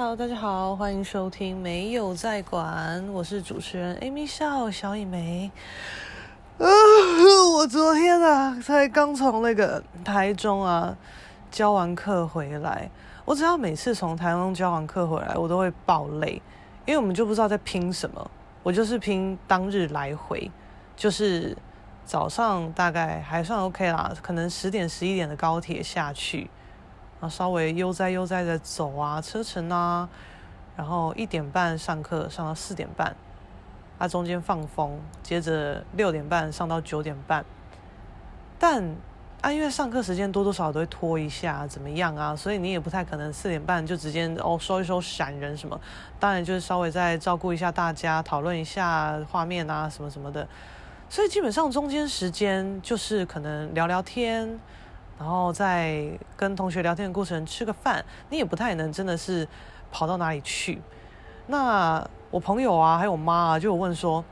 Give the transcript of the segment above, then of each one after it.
Hello，大家好，欢迎收听没有在管，我是主持人 Amy 笑小以梅。啊，我昨天啊才刚从那个台中啊教完课回来。我只要每次从台中教完课回来，我都会爆累，因为我们就不知道在拼什么。我就是拼当日来回，就是早上大概还算 OK 啦，可能十点十一点的高铁下去。然后稍微悠哉悠哉的走啊，车程啊，然后一点半上课上到四点半，啊中间放风，接着六点半上到九点半，但啊因为上课时间多多少少都会拖一下，怎么样啊？所以你也不太可能四点半就直接哦收一收闪人什么，当然就是稍微再照顾一下大家，讨论一下画面啊什么什么的，所以基本上中间时间就是可能聊聊天。然后在跟同学聊天的过程，吃个饭，你也不太能真的是跑到哪里去。那我朋友啊，还有我妈啊，就有问说，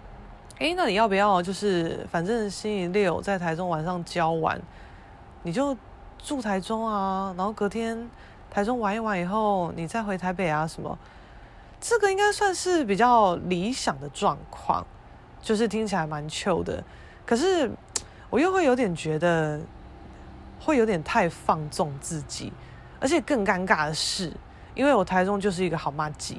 诶，那你要不要就是反正星期六在台中晚上教完，你就住台中啊，然后隔天台中玩一玩以后，你再回台北啊什么？这个应该算是比较理想的状况，就是听起来蛮 chill 的。可是我又会有点觉得。会有点太放纵自己，而且更尴尬的是，因为我台中就是一个好麻吉，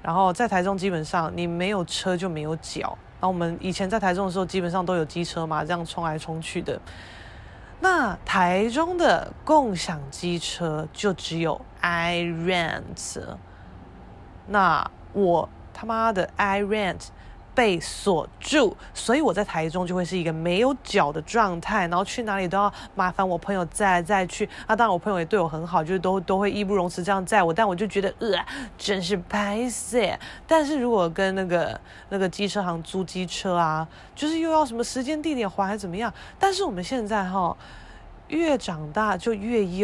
然后在台中基本上你没有车就没有脚，然后我们以前在台中的时候基本上都有机车嘛，这样冲来冲去的。那台中的共享机车就只有 iRent，那我他妈的 iRent。被锁住，所以我在台中就会是一个没有脚的状态，然后去哪里都要麻烦我朋友载来载去。啊，当然我朋友也对我很好，就是都都会义不容辞这样载我，但我就觉得呃，真是拍死。但是如果跟那个那个机车行租机车啊，就是又要什么时间地点还还怎么样？但是我们现在哈。越长大就越 y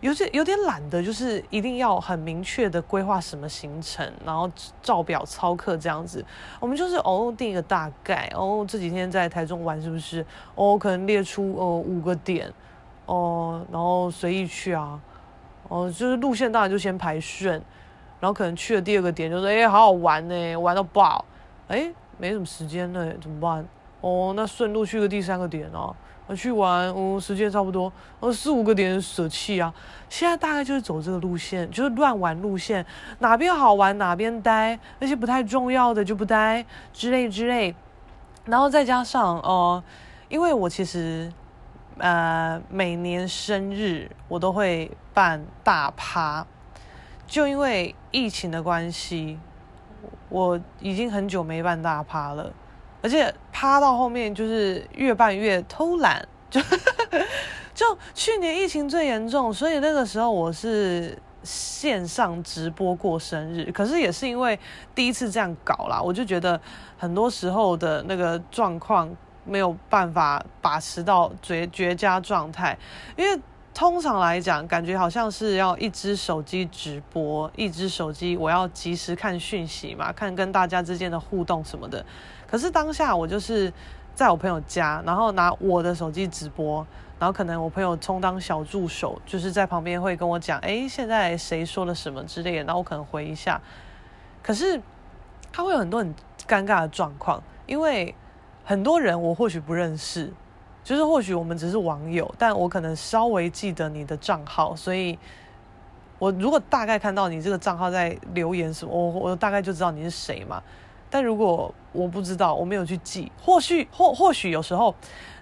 有些有点懒得，就是一定要很明确的规划什么行程，然后照表操课这样子。我们就是哦定一个大概，哦这几天在台中玩是不是？哦可能列出哦五个点，哦然后随意去啊，哦就是路线当然就先排顺，然后可能去了第二个点就是哎好好玩呢，玩到爆，哎没什么时间了怎么办？哦那顺路去个第三个点啊。我去玩，嗯，时间差不多，呃，四五个点舍弃啊。现在大概就是走这个路线，就是乱玩路线，哪边好玩哪边待，那些不太重要的就不待，之类之类。然后再加上哦、呃，因为我其实呃每年生日我都会办大趴，就因为疫情的关系，我已经很久没办大趴了。而且趴到后面就是越办越偷懒，就就去年疫情最严重，所以那个时候我是线上直播过生日。可是也是因为第一次这样搞啦，我就觉得很多时候的那个状况没有办法把持到绝绝佳状态，因为通常来讲，感觉好像是要一只手机直播，一只手机我要及时看讯息嘛，看跟大家之间的互动什么的。可是当下我就是在我朋友家，然后拿我的手机直播，然后可能我朋友充当小助手，就是在旁边会跟我讲，诶，现在谁说了什么之类的，然后我可能回一下。可是他会有很多很尴尬的状况，因为很多人我或许不认识，就是或许我们只是网友，但我可能稍微记得你的账号，所以我如果大概看到你这个账号在留言什么，我我大概就知道你是谁嘛。但如果我不知道，我没有去记，或许或或许有时候，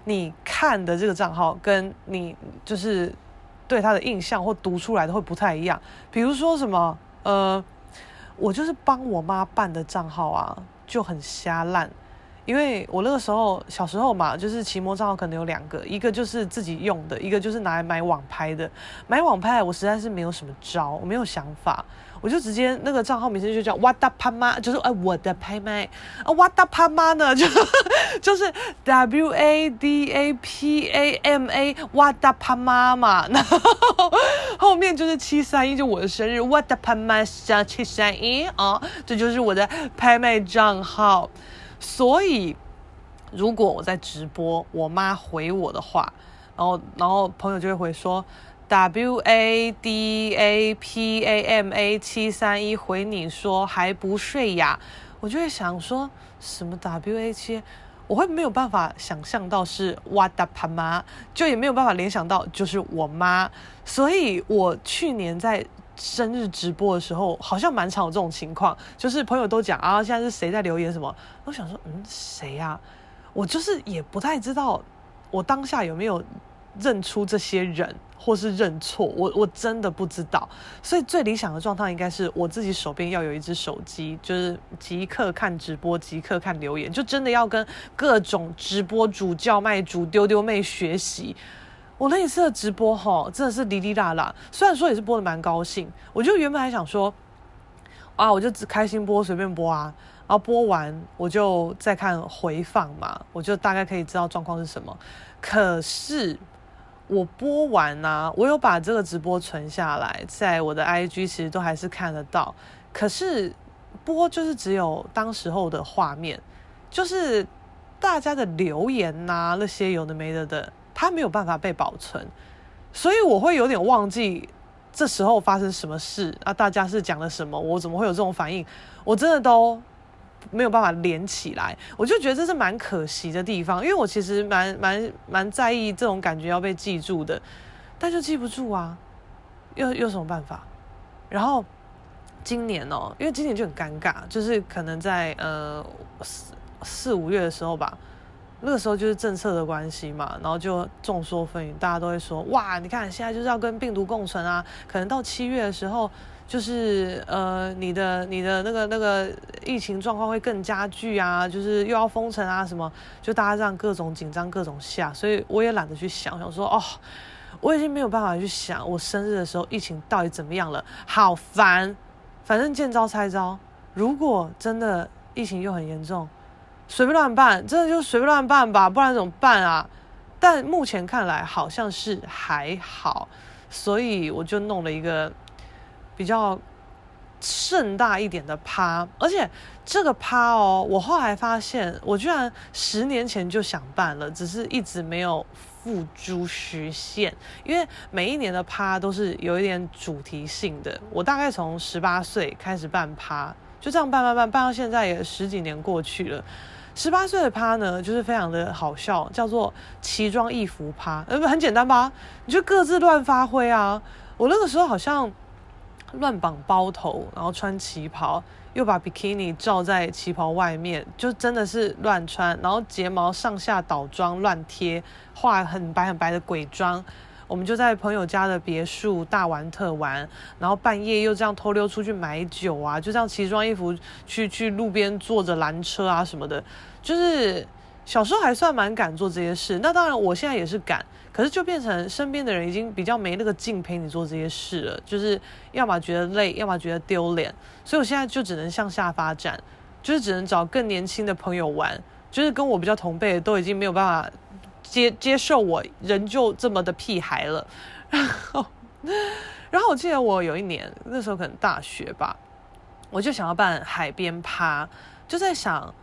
你看的这个账号跟你就是对他的印象或读出来的会不太一样。比如说什么，呃，我就是帮我妈办的账号啊，就很瞎烂。因为我那个时候小时候嘛，就是奇摩账号可能有两个，一个就是自己用的，一个就是拿来买网拍的。买网拍我实在是没有什么招，我没有想法，我就直接那个账号名称就叫哇大拍妈，就是哎我的拍卖啊哇大拍妈呢就 就是 W A D A P A M A 哇大拍妈嘛，然后后面就是七三一就我的生日哇大拍妈下七三一啊，这就是我的拍卖账号。所以，如果我在直播，我妈回我的话，然后然后朋友就会回说，W A D A P A M A 七三一回你说还不睡呀？我就会想说什么 W A 七，我会没有办法想象到是哇达帕妈，就也没有办法联想到就是我妈，所以我去年在生日直播的时候，好像蛮常有这种情况，就是朋友都讲啊，现在是谁在留言什么？我想说，嗯，谁呀？我就是也不太知道，我当下有没有认出这些人。或是认错，我我真的不知道，所以最理想的状态应该是我自己手边要有一只手机，就是即刻看直播，即刻看留言，就真的要跟各种直播主、叫卖主、丢丢妹学习。我那一次的直播哈，真的是哩哩啦啦，虽然说也是播的蛮高兴，我就原本还想说，啊，我就只开心播，随便播啊，然后播完我就再看回放嘛，我就大概可以知道状况是什么。可是。我播完啊，我有把这个直播存下来，在我的 IG 其实都还是看得到。可是播就是只有当时候的画面，就是大家的留言呐、啊，那些有的没的的，它没有办法被保存，所以我会有点忘记这时候发生什么事啊，大家是讲了什么，我怎么会有这种反应？我真的都。没有办法连起来，我就觉得这是蛮可惜的地方，因为我其实蛮蛮蛮在意这种感觉要被记住的，但就记不住啊，又有什么办法？然后今年哦，因为今年就很尴尬，就是可能在呃四四五月的时候吧，那个时候就是政策的关系嘛，然后就众说纷纭，大家都会说哇，你看现在就是要跟病毒共存啊，可能到七月的时候。就是呃，你的你的那个那个疫情状况会更加剧啊，就是又要封城啊什么，就大家这样各种紧张各种吓，所以我也懒得去想，想说哦，我已经没有办法去想我生日的时候疫情到底怎么样了，好烦，反正见招拆招，如果真的疫情又很严重，随便乱办，真的就随便乱办吧，不然怎么办啊？但目前看来好像是还好，所以我就弄了一个。比较盛大一点的趴，而且这个趴哦，我后来发现，我居然十年前就想办了，只是一直没有付诸实现。因为每一年的趴都是有一点主题性的。我大概从十八岁开始办趴，就这样办办办，办到现在也十几年过去了。十八岁的趴呢，就是非常的好笑，叫做奇装异服趴，呃，不很简单吧？你就各自乱发挥啊！我那个时候好像。乱绑包头，然后穿旗袍，又把比基尼罩在旗袍外面，就真的是乱穿。然后睫毛上下倒妆乱贴，画很白很白的鬼妆。我们就在朋友家的别墅大玩特玩，然后半夜又这样偷溜出去买酒啊，就这样奇装异服去去路边坐着拦车啊什么的，就是小时候还算蛮敢做这些事。那当然，我现在也是敢。可是就变成身边的人已经比较没那个劲陪你做这些事了，就是要么觉得累，要么觉得丢脸，所以我现在就只能向下发展，就是只能找更年轻的朋友玩，就是跟我比较同辈都已经没有办法接接受我仍旧这么的屁孩了。然后，然后我记得我有一年那时候可能大学吧，我就想要办海边趴，就在想。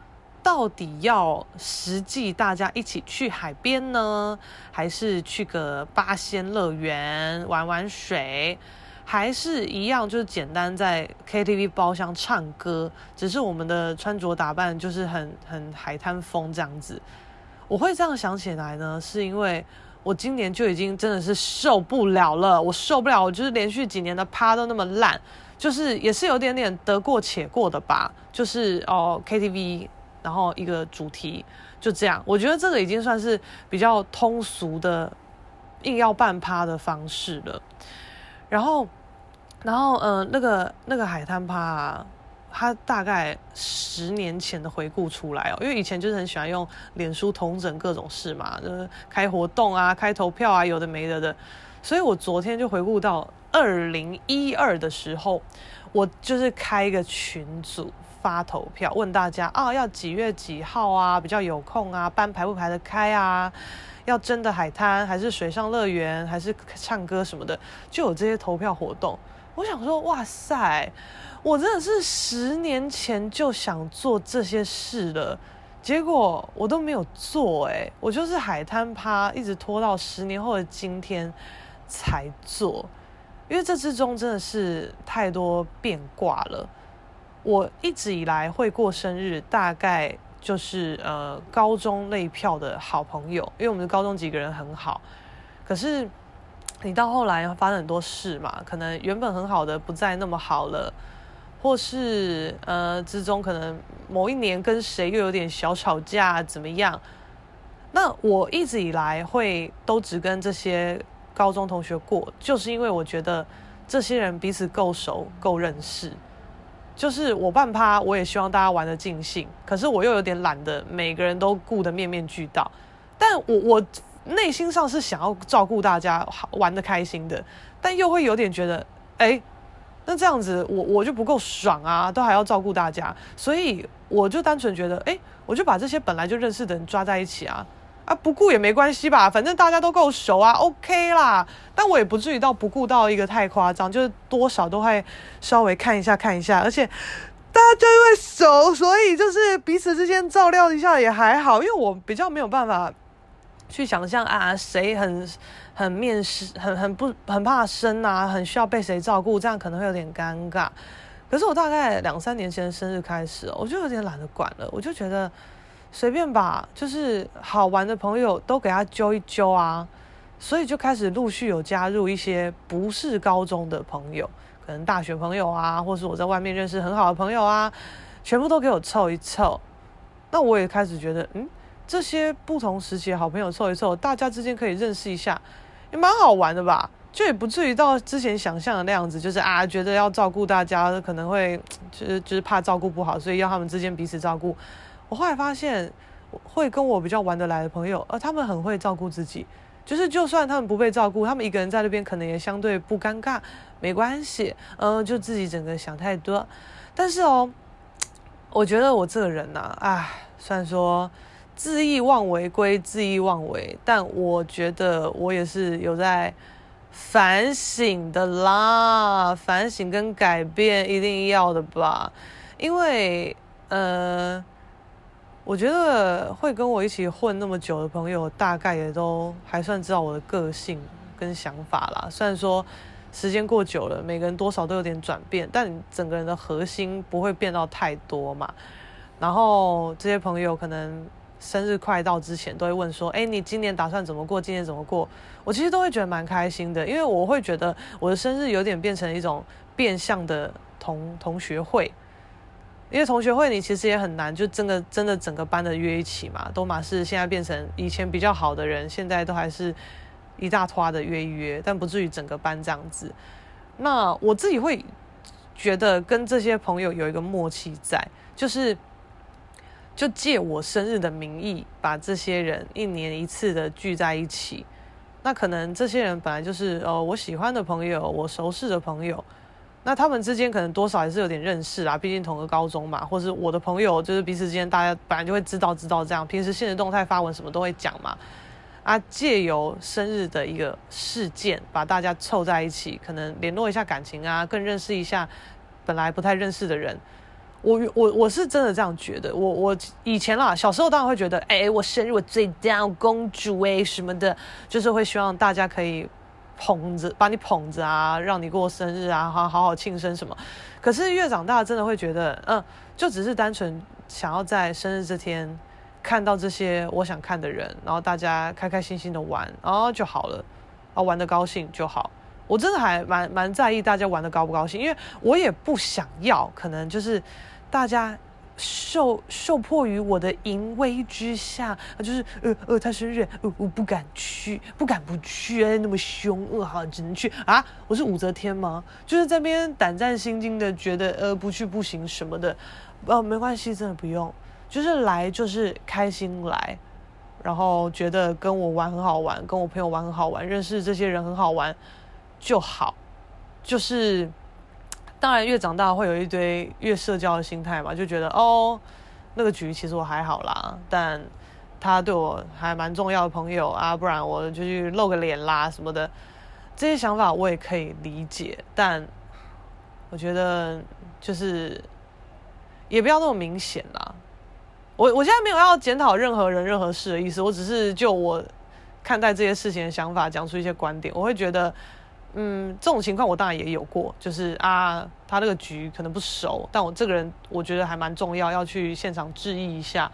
到底要实际大家一起去海边呢，还是去个八仙乐园玩玩水，还是一样就是简单在 KTV 包厢唱歌，只是我们的穿着打扮就是很很海滩风这样子。我会这样想起来呢，是因为我今年就已经真的是受不了了，我受不了，我就是连续几年的趴都那么烂，就是也是有点点得过且过的吧，就是哦 KTV。然后一个主题就这样，我觉得这个已经算是比较通俗的硬要办趴的方式了。然后，然后，呃，那个那个海滩趴啊，他大概十年前的回顾出来哦，因为以前就是很喜欢用脸书同整各种事嘛，就是开活动啊、开投票啊，有的没的的。所以我昨天就回顾到二零一二的时候，我就是开一个群组。发投票问大家啊，要几月几号啊？比较有空啊，班排不排得开啊？要真的海滩还是水上乐园还是唱歌什么的？就有这些投票活动。我想说，哇塞，我真的是十年前就想做这些事了，结果我都没有做诶、我就是海滩趴，一直拖到十年后的今天才做，因为这之中真的是太多变卦了。我一直以来会过生日，大概就是呃高中那一票的好朋友，因为我们的高中几个人很好，可是你到后来发生很多事嘛，可能原本很好的不再那么好了。或是呃之中可能某一年跟谁又有点小吵架怎么样？那我一直以来会都只跟这些高中同学过，就是因为我觉得这些人彼此够熟够认识。就是我办趴，我也希望大家玩得尽兴，可是我又有点懒得每个人都顾得面面俱到。但我我内心上是想要照顾大家玩得开心的，但又会有点觉得哎。那这样子，我我就不够爽啊，都还要照顾大家，所以我就单纯觉得，哎，我就把这些本来就认识的人抓在一起啊，啊，不顾也没关系吧，反正大家都够熟啊，OK 啦。但我也不至于到不顾到一个太夸张，就是多少都会稍微看一下看一下，而且大家就因为熟，所以就是彼此之间照料一下也还好，因为我比较没有办法去想象啊，谁很。很面试，很很不很怕生啊，很需要被谁照顾，这样可能会有点尴尬。可是我大概两三年前的生日开始，我就有点懒得管了，我就觉得随便吧就是好玩的朋友都给他揪一揪啊，所以就开始陆续有加入一些不是高中的朋友，可能大学朋友啊，或是我在外面认识很好的朋友啊，全部都给我凑一凑。那我也开始觉得，嗯，这些不同时期的好朋友凑一凑，大家之间可以认识一下。也蛮好玩的吧，就也不至于到之前想象的那样子，就是啊，觉得要照顾大家，可能会就是就是怕照顾不好，所以要他们之间彼此照顾。我后来发现，会跟我比较玩得来的朋友，呃，他们很会照顾自己，就是就算他们不被照顾，他们一个人在那边可能也相对不尴尬，没关系，嗯、就自己整个想太多。但是哦，我觉得我这个人呐、啊，唉，虽然说。恣意妄为归恣意妄为，但我觉得我也是有在反省的啦，反省跟改变一定要的吧，因为呃，我觉得会跟我一起混那么久的朋友，大概也都还算知道我的个性跟想法啦。虽然说时间过久了，每个人多少都有点转变，但整个人的核心不会变到太多嘛。然后这些朋友可能。生日快到之前，都会问说：“哎，你今年打算怎么过？今年怎么过？”我其实都会觉得蛮开心的，因为我会觉得我的生日有点变成一种变相的同同学会。因为同学会你其实也很难，就真的真的整个班的约一起嘛，都嘛是现在变成以前比较好的人，现在都还是一大坨的约一约，但不至于整个班这样子。那我自己会觉得跟这些朋友有一个默契在，就是。就借我生日的名义，把这些人一年一次的聚在一起。那可能这些人本来就是呃我喜欢的朋友，我熟识的朋友。那他们之间可能多少还是有点认识啊，毕竟同个高中嘛。或是我的朋友，就是彼此之间大家本来就会知道知道这样，平时现实动态发文什么都会讲嘛。啊，借由生日的一个事件，把大家凑在一起，可能联络一下感情啊，更认识一下本来不太认识的人。我我我是真的这样觉得，我我以前啦，小时候当然会觉得，哎、欸，我生日我最大公主哎、什么的，就是会希望大家可以捧着把你捧着啊，让你过生日啊，好好好庆生什么。可是越长大，真的会觉得，嗯，就只是单纯想要在生日这天看到这些我想看的人，然后大家开开心心的玩，然后就好了，啊，玩得高兴就好。我真的还蛮蛮在意大家玩得高不高兴，因为我也不想要，可能就是。大家受受迫于我的淫威之下，就是呃呃，他生日，呃，我不敢去，不敢不去，哎，那么凶，恶哈，只能去啊！我是武则天吗？就是在那边胆战心惊的，觉得呃不去不行什么的，呃，没关系，真的不用，就是来就是开心来，然后觉得跟我玩很好玩，跟我朋友玩很好玩，认识这些人很好玩就好，就是。当然，越长大会有一堆越社交的心态嘛，就觉得哦，那个局其实我还好啦，但他对我还蛮重要的朋友啊，不然我就去露个脸啦什么的，这些想法我也可以理解，但我觉得就是也不要那么明显啦。我我现在没有要检讨任何人任何事的意思，我只是就我看待这些事情的想法，讲出一些观点。我会觉得，嗯，这种情况我当然也有过，就是啊，他那个局可能不熟，但我这个人我觉得还蛮重要，要去现场致意一下。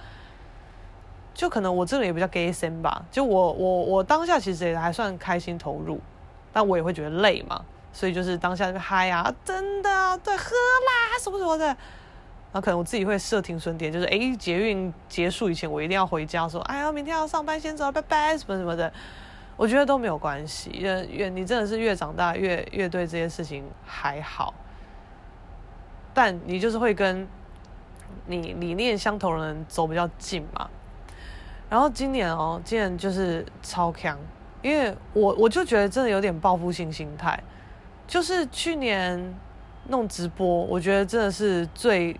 就可能我这个人也比较 gay 森吧，就我我我当下其实也还算开心投入，但我也会觉得累嘛，所以就是当下就嗨啊，真的对，喝啦什么什么的。然后可能我自己会设停损点，就是诶，捷运结束以前我一定要回家，说哎呀，明天要上班，先走，拜拜，什么什么的。我觉得都没有关系，越越你真的是越长大越越对这些事情还好，但你就是会跟你理念相投的人走比较近嘛。然后今年哦，今年就是超强，因为我我就觉得真的有点报复性心态，就是去年弄直播，我觉得真的是最。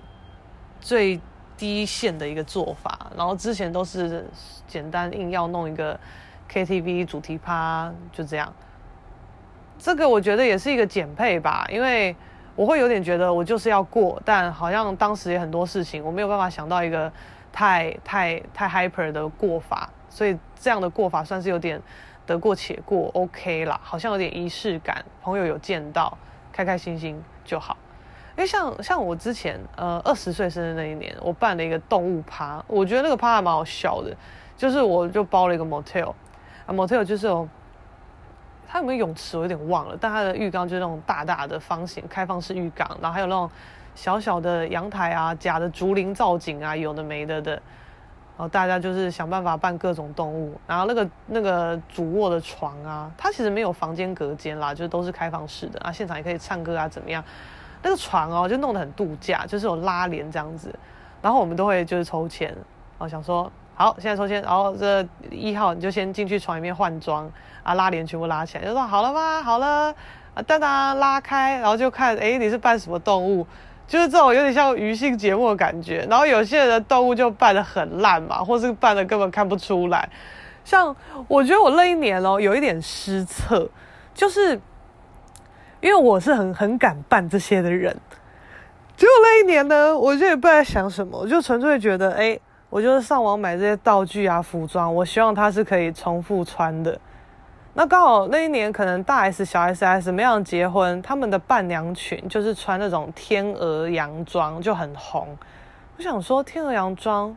最低线的一个做法，然后之前都是简单硬要弄一个 KTV 主题趴，就这样。这个我觉得也是一个减配吧，因为我会有点觉得我就是要过，但好像当时也很多事情，我没有办法想到一个太太太 hyper 的过法，所以这样的过法算是有点得过且过，OK 啦，好像有点仪式感，朋友有见到，开开心心就好。因为像像我之前呃二十岁生日那一年，我办了一个动物趴，我觉得那个趴还蛮好笑的，就是我就包了一个 motel，啊 motel 就是有，它有没有泳池我有点忘了，但它的浴缸就是那种大大的方形开放式浴缸，然后还有那种小小的阳台啊，假的竹林造景啊，有的没的的，然后大家就是想办法扮各种动物，然后那个那个主卧的床啊，它其实没有房间隔间啦，就都是开放式的啊，现场也可以唱歌啊怎么样。那个床哦，就弄得很度假，就是有拉帘这样子，然后我们都会就是抽签，然后想说好，现在抽签，然后这一号你就先进去床里面换装啊，拉帘全部拉起来，就说好了吗？好了，啊当当拉开，然后就看哎你是扮什么动物，就是这种有点像鱼性节目的感觉，然后有些人的动物就扮得很烂嘛，或是扮的根本看不出来，像我觉得我那一年哦有一点失策，就是。因为我是很很敢办这些的人，结果那一年呢，我就也不知道在想什么，我就纯粹觉得，哎，我就是上网买这些道具啊、服装，我希望它是可以重复穿的。那刚好那一年可能大 S、小 S、S 没有结婚，他们的伴娘裙就是穿那种天鹅洋装，就很红。我想说，天鹅洋装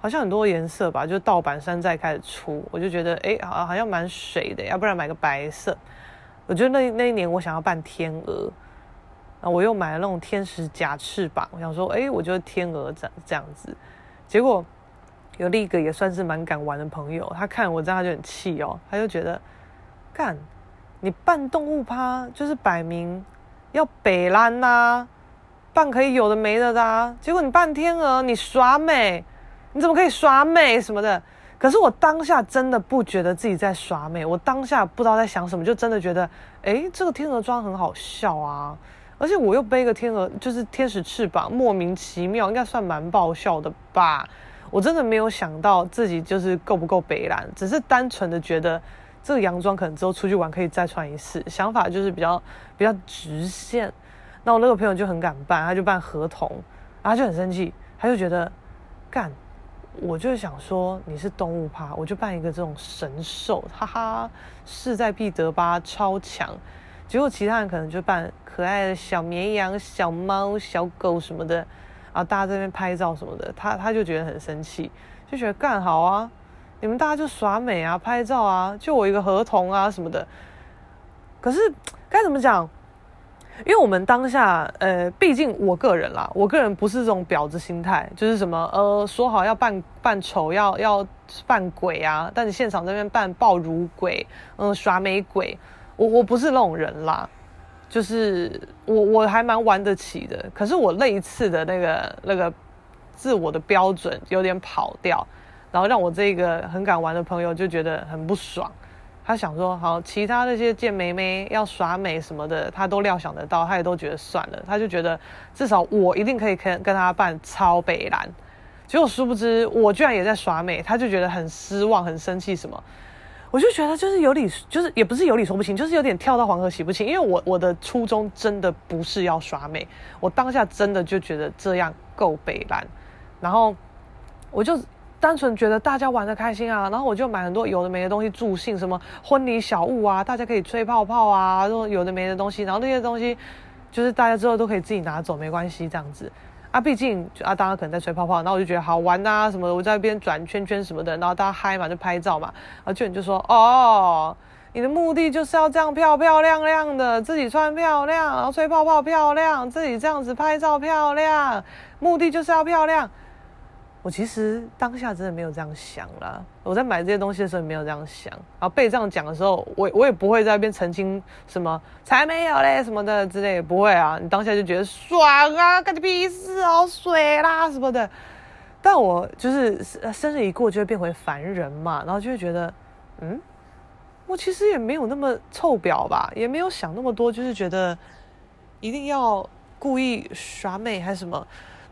好像很多颜色吧，就盗版山寨开始出，我就觉得，哎，好好像蛮水的，要不然买个白色。我觉得那那一年我想要扮天鹅，啊，我又买了那种天使假翅膀，我想说，哎，我就是天鹅这这样子。结果有另一个也算是蛮敢玩的朋友，他看我这样他就很气哦，他就觉得，干，你扮动物趴就是摆明要北烂呐、啊，扮可以有的没的的、啊，结果你扮天鹅，你耍美，你怎么可以耍美什么的？可是我当下真的不觉得自己在耍美，我当下不知道在想什么，就真的觉得，诶，这个天鹅装很好笑啊，而且我又背个天鹅，就是天使翅膀，莫名其妙，应该算蛮爆笑的吧。我真的没有想到自己就是够不够北蓝，只是单纯的觉得这个洋装可能之后出去玩可以再穿一次，想法就是比较比较直线。那我那个朋友就很敢扮，他就扮河童，然后他就很生气，他就觉得干。我就想说你是动物趴，我就扮一个这种神兽，哈哈，势在必得吧，超强。结果其他人可能就扮可爱的小绵羊、小猫、小狗什么的，然后大家在那边拍照什么的，他他就觉得很生气，就觉得干好啊，你们大家就耍美啊，拍照啊，就我一个合同啊什么的。可是该怎么讲？因为我们当下，呃，毕竟我个人啦，我个人不是这种婊子心态，就是什么，呃，说好要扮扮丑，要要扮鬼啊，但你现场这边扮暴乳鬼，嗯、耍美鬼，我我不是那种人啦，就是我我还蛮玩得起的，可是我那一次的那个那个自我的标准有点跑掉，然后让我这个很敢玩的朋友就觉得很不爽。他想说好，其他那些贱妹妹要耍美什么的，他都料想得到，他也都觉得算了，他就觉得至少我一定可以跟跟他扮超北蓝。结果殊不知我居然也在耍美，他就觉得很失望、很生气什么。我就觉得就是有理，就是也不是有理说不清，就是有点跳到黄河洗不清。因为我我的初衷真的不是要耍美，我当下真的就觉得这样够北蓝，然后我就单纯觉得大家玩得开心啊，然后我就买很多有的没的东西助兴，什么婚礼小物啊，大家可以吹泡泡啊，都有的没的东西，然后那些东西就是大家之后都可以自己拿走，没关系这样子啊。毕竟啊，大家可能在吹泡泡，然后我就觉得好玩啊什么的，我在那边转圈圈什么的，然后大家嗨嘛，就拍照嘛。然后就你就说哦，你的目的就是要这样漂漂亮亮的，自己穿漂亮，然后吹泡泡漂亮，自己这样子拍照漂亮，目的就是要漂亮。我其实当下真的没有这样想啦，我在买这些东西的时候没有这样想，然后被这样讲的时候，我我也不会在那边澄清什么才没有嘞什么的之类，不会啊，你当下就觉得爽啊，干你屁事哦，水啦什么的。但我就是生日一过就会变回凡人嘛，然后就会觉得，嗯，我其实也没有那么臭婊吧，也没有想那么多，就是觉得一定要故意耍美还是什么。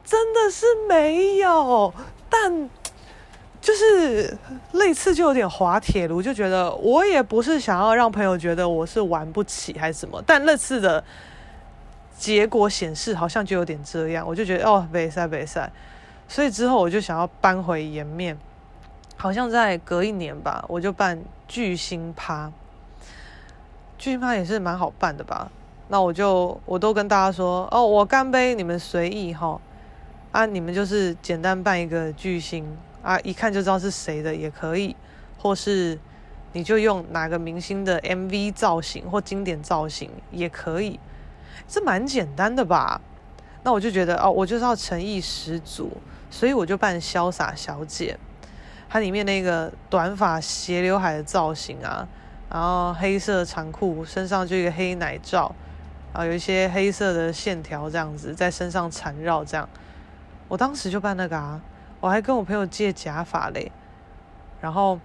真的是没有，但 就是类似就有点滑铁卢，就觉得我也不是想要让朋友觉得我是玩不起还是什么，但那次的结果显示好像就有点这样，我就觉得哦，没赛没赛，所以之后我就想要搬回颜面，好像在隔一年吧，我就办巨星趴，巨星趴也是蛮好办的吧，那我就我都跟大家说哦，我干杯，你们随意哈。啊，你们就是简单办一个巨星啊，一看就知道是谁的也可以，或是你就用哪个明星的 MV 造型或经典造型也可以，这蛮简单的吧？那我就觉得哦，我就是要诚意十足，所以我就扮潇洒小姐，它里面那个短发斜刘海的造型啊，然后黑色长裤，身上就一个黑奶罩，啊，有一些黑色的线条这样子在身上缠绕这样。我当时就办那个啊，我还跟我朋友借假发嘞。然后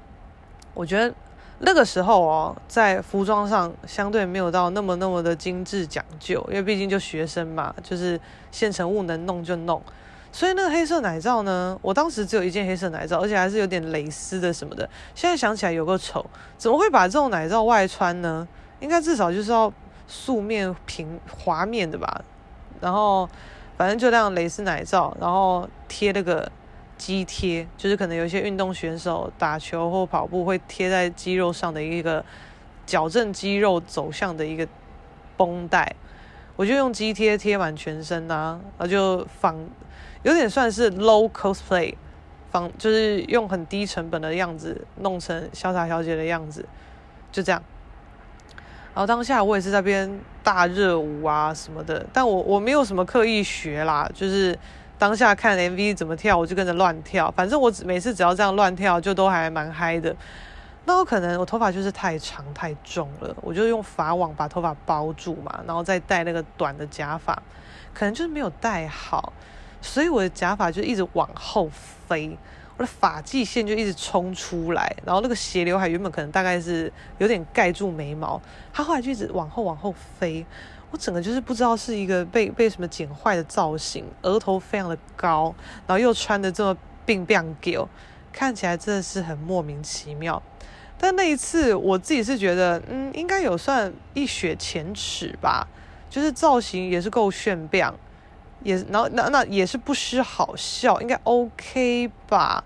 我觉得那个时候哦，在服装上相对没有到那么那么的精致讲究，因为毕竟就学生嘛，就是现成物能弄就弄。所以那个黑色奶罩呢，我当时只有一件黑色奶罩，而且还是有点蕾丝的什么的。现在想起来有个丑，怎么会把这种奶罩外穿呢？应该至少就是要素面平滑面的吧。然后。反正就那样蕾丝奶罩，然后贴那个肌贴，就是可能有一些运动选手打球或跑步会贴在肌肉上的一个矫正肌肉走向的一个绷带，我就用肌贴贴满全身、啊，然后就仿有点算是 low cosplay，仿就是用很低成本的样子弄成潇洒小姐的样子，就这样。然后当下我也是在边大热舞啊什么的，但我我没有什么刻意学啦，就是当下看 MV 怎么跳，我就跟着乱跳。反正我每次只要这样乱跳，就都还蛮嗨的。那我可能我头发就是太长太重了，我就用发网把头发包住嘛，然后再戴那个短的假发，可能就是没有戴好，所以我的假发就一直往后飞。我的发际线就一直冲出来，然后那个斜刘海原本可能大概是有点盖住眉毛，它后来就一直往后往后飞，我整个就是不知道是一个被被什么剪坏的造型，额头非常的高，然后又穿的这么冰冰狗，看起来真的是很莫名其妙。但那一次我自己是觉得，嗯，应该有算一雪前耻吧，就是造型也是够炫亮。也，然后那那也是不失好笑，应该 OK 吧？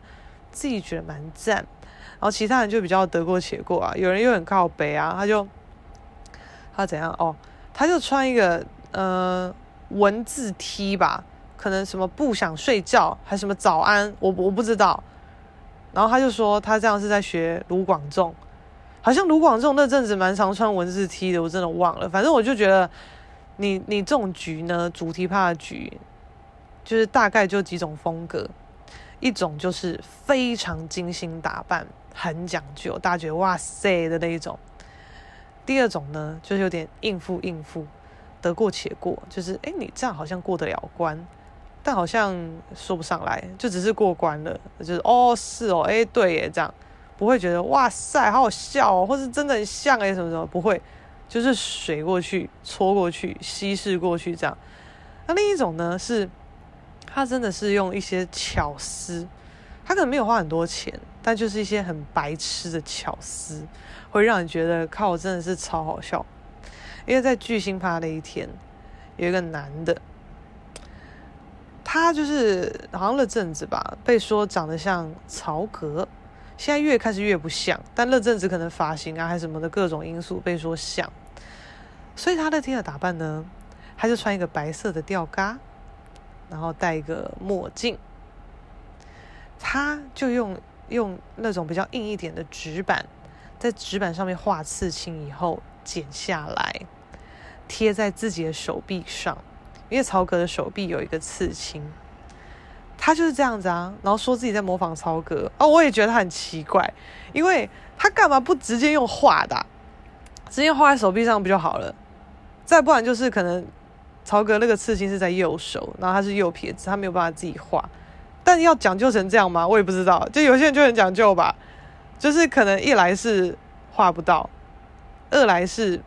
自己觉得蛮赞。然后其他人就比较得过且过啊，有人又很靠北啊，他就他怎样哦？他就穿一个呃文字 T 吧，可能什么不想睡觉，还什么早安，我我不知道。然后他就说他这样是在学卢广仲，好像卢广仲那阵子蛮常穿文字 T 的，我真的忘了。反正我就觉得。你你这种局呢，主题趴的局，就是大概就几种风格，一种就是非常精心打扮，很讲究，大家觉得哇塞的那一种；第二种呢，就是有点应付应付，得过且过，就是哎，你这样好像过得了关，但好像说不上来，就只是过关了，就是哦是哦，哎对耶，这样。不会觉得哇塞好好笑哦，或是真的很像哎什么什么，不会。就是水过去，搓过去，稀释过去这样。那另一种呢，是他真的是用一些巧思，他可能没有花很多钱，但就是一些很白痴的巧思，会让你觉得靠，真的是超好笑。因为在巨星趴的一天，有一个男的，他就是好像那阵子吧，被说长得像曹格，现在越开始越不像，但那阵子可能发型啊还是什么的各种因素被说像，所以他那天的打扮呢，他就穿一个白色的吊嘎，然后戴一个墨镜，他就用用那种比较硬一点的纸板，在纸板上面画刺青以后剪下来，贴在自己的手臂上。因为曹格的手臂有一个刺青，他就是这样子啊，然后说自己在模仿曹格哦，我也觉得他很奇怪，因为他干嘛不直接用画的，直接画在手臂上不就好了？再不然就是可能曹格那个刺青是在右手，然后他是右撇子，他没有办法自己画，但要讲究成这样吗？我也不知道，就有些人就很讲究吧，就是可能一来是画不到，二来是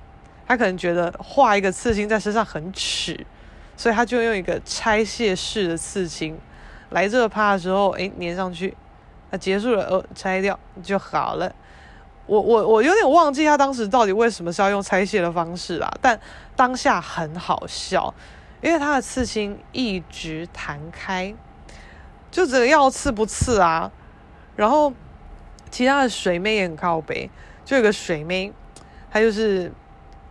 他可能觉得画一个刺青在身上很耻。所以他就用一个拆卸式的刺青，来这趴的时候，哎，粘上去，那结束了，呃，拆掉就好了。我我我有点忘记他当时到底为什么是要用拆卸的方式啦，但当下很好笑，因为他的刺青一直弹开，就这个要刺不刺啊。然后其他的水妹也很靠北，就有个水妹，她就是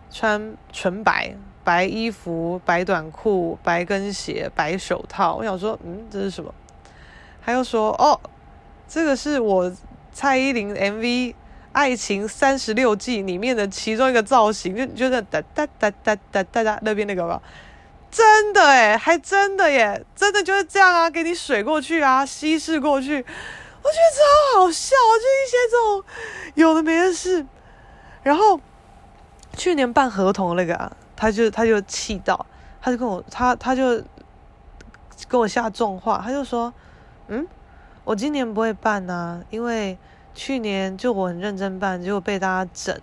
穿纯白。白衣服、白短裤、白跟鞋、白手套，我想说，嗯，这是什么？他又说，哦，这个是我蔡依林 MV《爱情三十六计》里面的其中一个造型，就觉得哒哒哒哒哒哒哒那边那个吧，真的诶，还真的耶，真的就是这样啊，给你水过去啊，稀释过去，我觉得超好笑，就一些这种有的没的事。然后去年办合同那个啊。他就他就气到，他就跟我他他就跟我下重话，他就说，嗯，我今年不会办啊，因为去年就我很认真办，结果被大家整，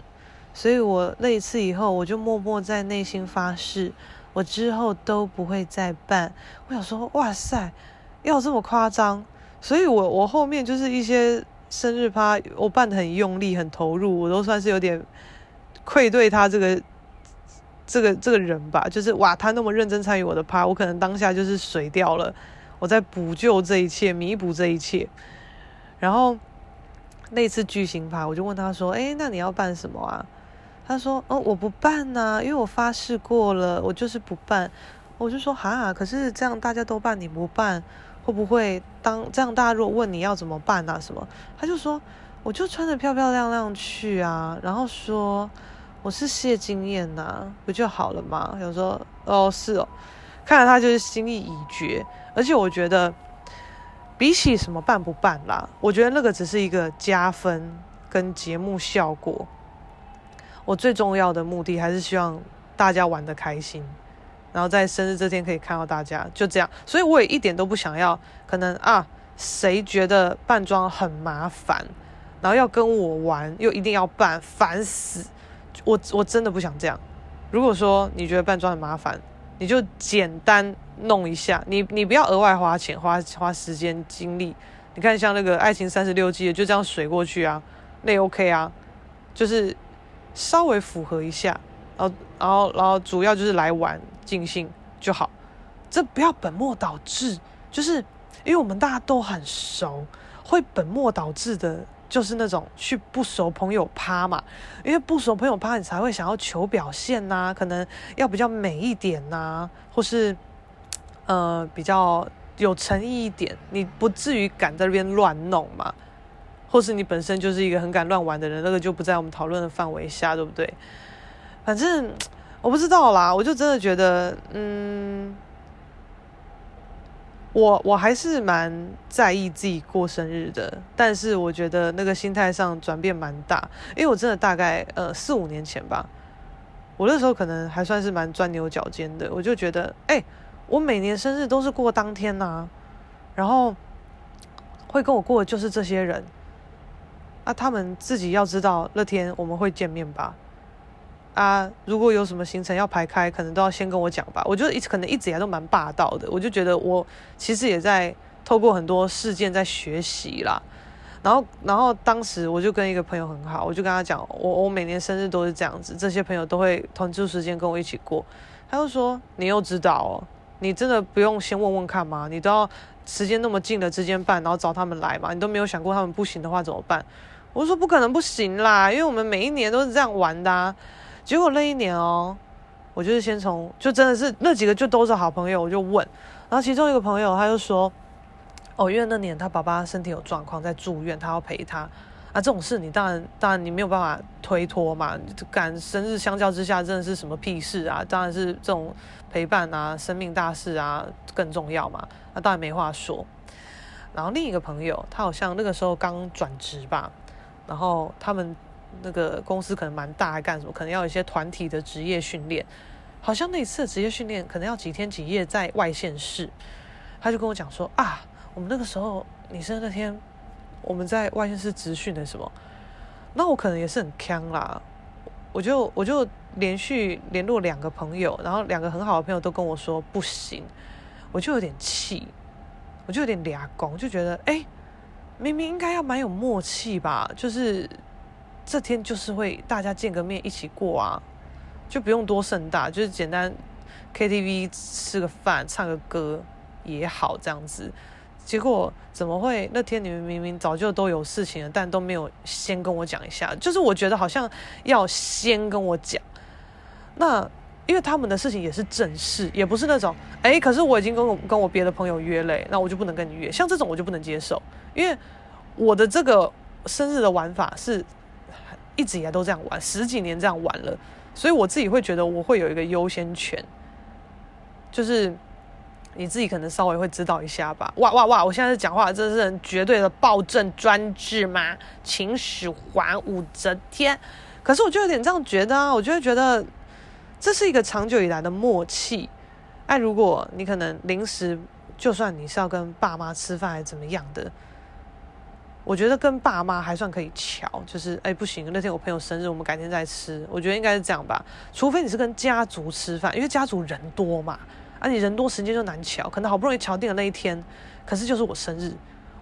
所以我那一次以后，我就默默在内心发誓，我之后都不会再办。我想说，哇塞，要这么夸张？所以我我后面就是一些生日趴，我办得很用力，很投入，我都算是有点愧对他这个。这个这个人吧，就是哇，他那么认真参与我的趴，我可能当下就是水掉了，我在补救这一切，弥补这一切。然后那次巨型趴，我就问他说：“哎，那你要办什么啊？”他说：“哦，我不办呐，因为我发誓过了，我就是不办。”我就说：“哈，可是这样大家都办，你不办，会不会当这样大家如果问你要怎么办啊什么？”他就说：“我就穿的漂漂亮亮去啊。”然后说。我是谢经验呐、不就好了吗？有时候哦，是哦，看来他就是心意已决。而且我觉得，比起什么办不办啦，我觉得那个只是一个加分跟节目效果。我最重要的目的还是希望大家玩得开心，然后在生日这天可以看到大家，就这样。所以我也一点都不想要，可能啊，谁觉得扮装很麻烦，然后要跟我玩又一定要扮，烦死。我我真的不想这样。如果说你觉得扮装很麻烦，你就简单弄一下，你你不要额外花钱、花花时间、精力。你看像那个《爱情三十六计》，就这样水过去啊，那 OK 啊，就是稍微符合一下，然后然后然后主要就是来玩尽兴就好。这不要本末倒置，就是因为我们大家都很熟，会本末倒置的。就是那种去不熟朋友趴嘛，因为不熟朋友趴，你才会想要求表现呐、可能要比较美一点呐、或是呃比较有诚意一点，你不至于敢在那边乱弄嘛，或是你本身就是一个很敢乱玩的人，那个就不在我们讨论的范围下，对不对？反正我不知道啦，我就真的觉得，嗯。我我还是蛮在意自己过生日的，但是我觉得那个心态上转变蛮大，因为我真的大概呃四五年前吧，我那时候可能还算是蛮钻牛角尖的，我就觉得，哎、我每年生日都是过当天呐、啊，然后会跟我过的就是这些人，啊，他们自己要知道那天我们会见面吧。啊，如果有什么行程要排开，可能都要先跟我讲吧。我觉得一可能一直以来都蛮霸道的，我就觉得我其实也在透过很多事件在学习啦。然后，然后当时我就跟一个朋友很好，我就跟他讲，我我每年生日都是这样子，这些朋友都会腾出时间跟我一起过。他就说：“你又知道哦？”你真的不用先问问看吗？你都要时间那么近的之间办，然后找他们来嘛？你都没有想过他们不行的话怎么办？我说不可能不行啦，因为我们每一年都是这样玩的啊。结果那一年哦，我就是先从就真的是那几个就都是好朋友，我就问，然后其中一个朋友他就说，哦，因为那年他爸爸身体有状况在住院，他要陪他啊。这种事你当然当然你没有办法推脱嘛，赶生日相较之下真的是什么屁事啊？当然是这种陪伴啊，生命大事啊更重要嘛。那当然没话说。然后另一个朋友他好像那个时候刚转职吧。然后他们那个公司可能蛮大，干什么？可能要一些团体的职业训练。好像那一次职业训练可能要几天几夜在外县市。他就跟我讲说啊，我们那个时候你生那天，我们在外县市职训的什么？那我可能也是很坑啦。我就 我就连续联络两个朋友，然后两个很好的朋友都跟我说不行，我就有点气，我就有点俩工，就觉得哎。明明应该要蛮有默契吧，就是这天就是会大家见个面一起过啊，就不用多盛大，就是简单 KTV 吃个饭唱个歌也好这样子。结果怎么会那天你们明明早就都有事情了，但都没有先跟我讲一下？就是我觉得好像要先跟我讲。那因为他们的事情也是正事，也不是那种哎，可是我已经跟我跟我别的朋友约了，那我就不能跟你约。像这种我就不能接受。因为我的这个生日的玩法是一直以来都这样玩，十几年这样玩了，所以我自己会觉得我会有一个优先权，就是你自己可能稍微会知道一下吧。哇哇哇！我现在讲话这是很绝对的暴政专制吗？秦始皇、武则天，可是我就有点这样觉得啊，我就会觉得这是一个长久以来的默契。哎，如果你可能临时，就算你是要跟爸妈吃饭还是怎么样的。我觉得跟爸妈还算可以瞧，就是哎不行，那天我朋友生日，我们改天再吃。我觉得应该是这样吧，除非你是跟家族吃饭，因为家族人多嘛，啊你人多时间就难瞧，可能好不容易瞧定了那一天，可是就是我生日，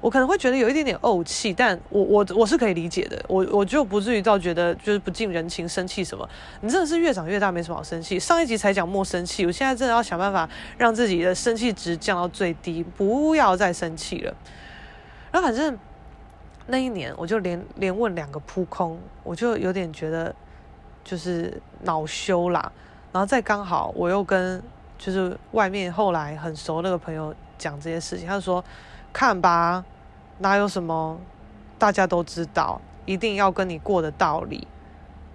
我可能会觉得有一点点怄气，但我我我是可以理解的，我我就不至于到觉得就是不近人情，生气什么。你真的是越长越大，没什么好生气。上一集才讲莫生气，我现在真的要想办法让自己的生气值降到最低，不要再生气了。然后反正。那一年，我就连连问两个扑空，我就有点觉得就是恼羞啦。然后再刚好我又跟就是外面后来很熟那个朋友讲这些事情，他说：“看吧，哪有什么大家都知道一定要跟你过的道理，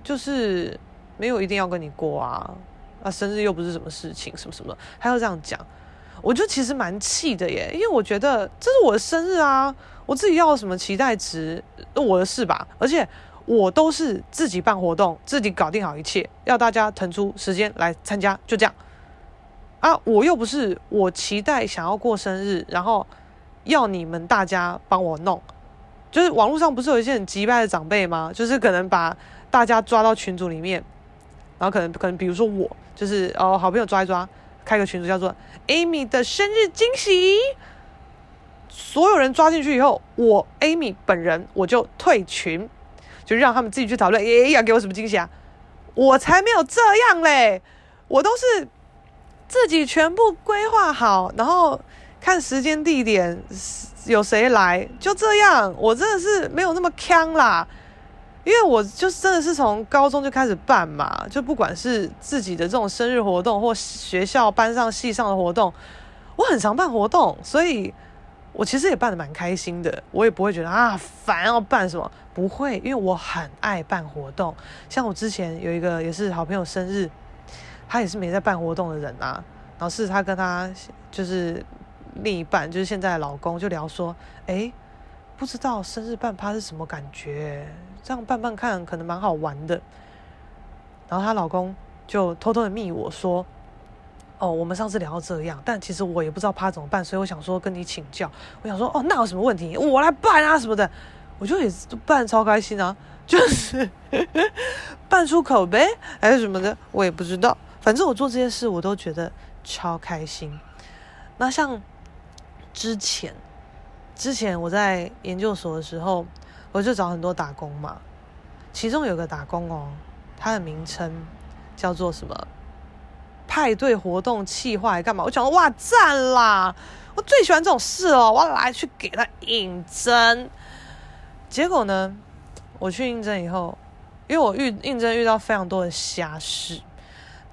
就是没有一定要跟你过啊。啊，生日又不是什么事情，什么什么，他要这样讲，我就其实蛮气的耶，因为我觉得这是我的生日啊。”我自己要什么期待值，我的事吧。而且我都是自己办活动，自己搞定好一切，要大家腾出时间来参加，就这样。啊，我又不是我期待想要过生日，然后要你们大家帮我弄。就是网络上不是有一些很急败的长辈吗？就是可能把大家抓到群组里面，然后可能可能比如说我，就是哦好朋友抓一抓，开个群组叫做 Amy 的生日惊喜。所有人抓进去以后，我 Amy 本人我就退群，就让他们自己去讨论。哎呀，给我什么惊喜啊？我才没有这样嘞！我都是自己全部规划好，然后看时间地点有谁来，就这样。我真的是没有那么锵啦，因为我就真的是从高中就开始办嘛，就不管是自己的这种生日活动，或学校班上系上的活动，我很常办活动，所以。我其实也办得蛮开心的，我也不会觉得啊烦要办什么，不会，因为我很爱办活动。像我之前有一个也是好朋友生日，他也是没在办活动的人啊。然后是他跟他就是另一半，就是现在的老公，就聊说，哎，不知道生日办趴是什么感觉，这样办办看可能蛮好玩的。然后她老公就偷偷的密我说。哦，我们上次聊到这样，但其实我也不知道趴怎么办，所以我想说跟你请教。我想说，哦，那有什么问题？我来办啊什么的。我就也办超开心啊，就是 办出口呗，还是什么的，我也不知道。反正我做这些事，我都觉得超开心。那像之前，之前我在研究所的时候，我就找很多打工嘛，其中有个打工哦，它的名称叫做什么？派对活动企划，干嘛？我讲哇赞啦！我最喜欢这种事哦，我要来去给他应征。结果呢，我去应征以后，因为我遇应征遇到非常多的瞎事，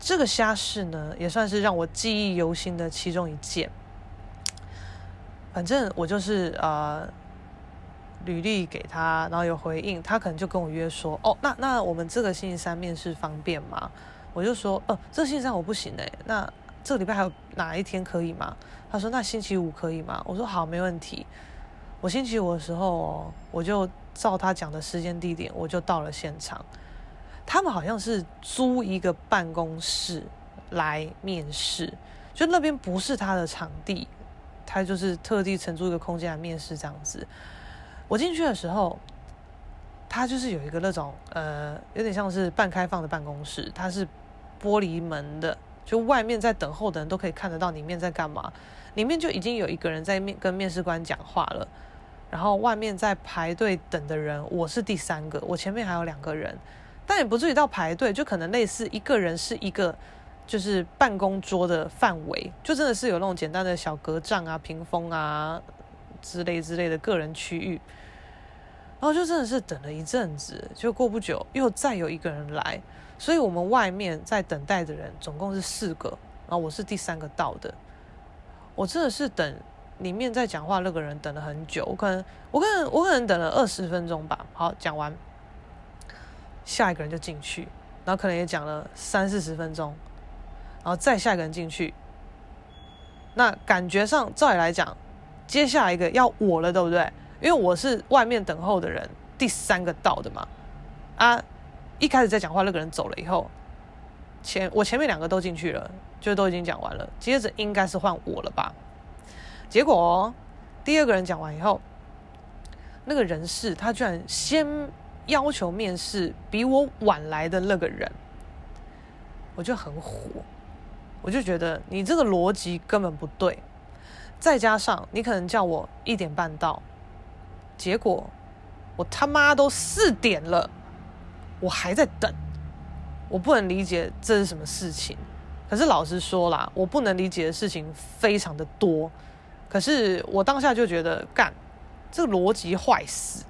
这个瞎事呢，也算是让我记忆犹新的其中一件。反正我就是呃。履历给他，然后有回应，他可能就跟我约说，哦，那那我们这个星期三面试方便吗？我就说，哦、呃，这个星期三我不行哎，那这个礼拜还有哪一天可以吗？他说，那星期五可以吗？我说好，没问题。我星期五的时候，哦，我就照他讲的时间地点，我就到了现场。他们好像是租一个办公室来面试，就那边不是他的场地，他就是特地承租一个空间来面试这样子。我进去的时候，他就是有一个那种呃，有点像是半开放的办公室，他是玻璃门的，就外面在等候的人都可以看得到里面在干嘛。里面就已经有一个人在面跟面试官讲话了，然后外面在排队等的人，我是第三个，我前面还有两个人，但也不至于到排队，就可能类似一个人是一个就是办公桌的范围，就真的是有那种简单的小隔障啊、屏风啊之类之类的个人区域。然后就真的是等了一阵子，就过不久又再有一个人来，所以我们外面在等待的人总共是四个，然后我是第三个到的。我真的是等里面在讲话那个人等了很久，我可能我可能我可能等了二十分钟吧。好，讲完，下一个人就进去，然后可能也讲了三四十分钟，然后再下一个人进去。那感觉上照理来讲，接下来一个要我了，对不对？因为我是外面等候的人，第三个到的嘛，啊，一开始在讲话那个人走了以后，前我前面两个都进去了，就都已经讲完了，接着应该是换我了吧？结果，第二个人讲完以后，那个人事他居然先要求面试比我晚来的那个人，我就很火，我就觉得你这个逻辑根本不对，再加上你可能叫我一点半到。结果我他妈都四点了，我还在等，我不能理解这是什么事情。可是老实说啦，我不能理解的事情非常的多。可是我当下就觉得，干，这个逻辑坏死，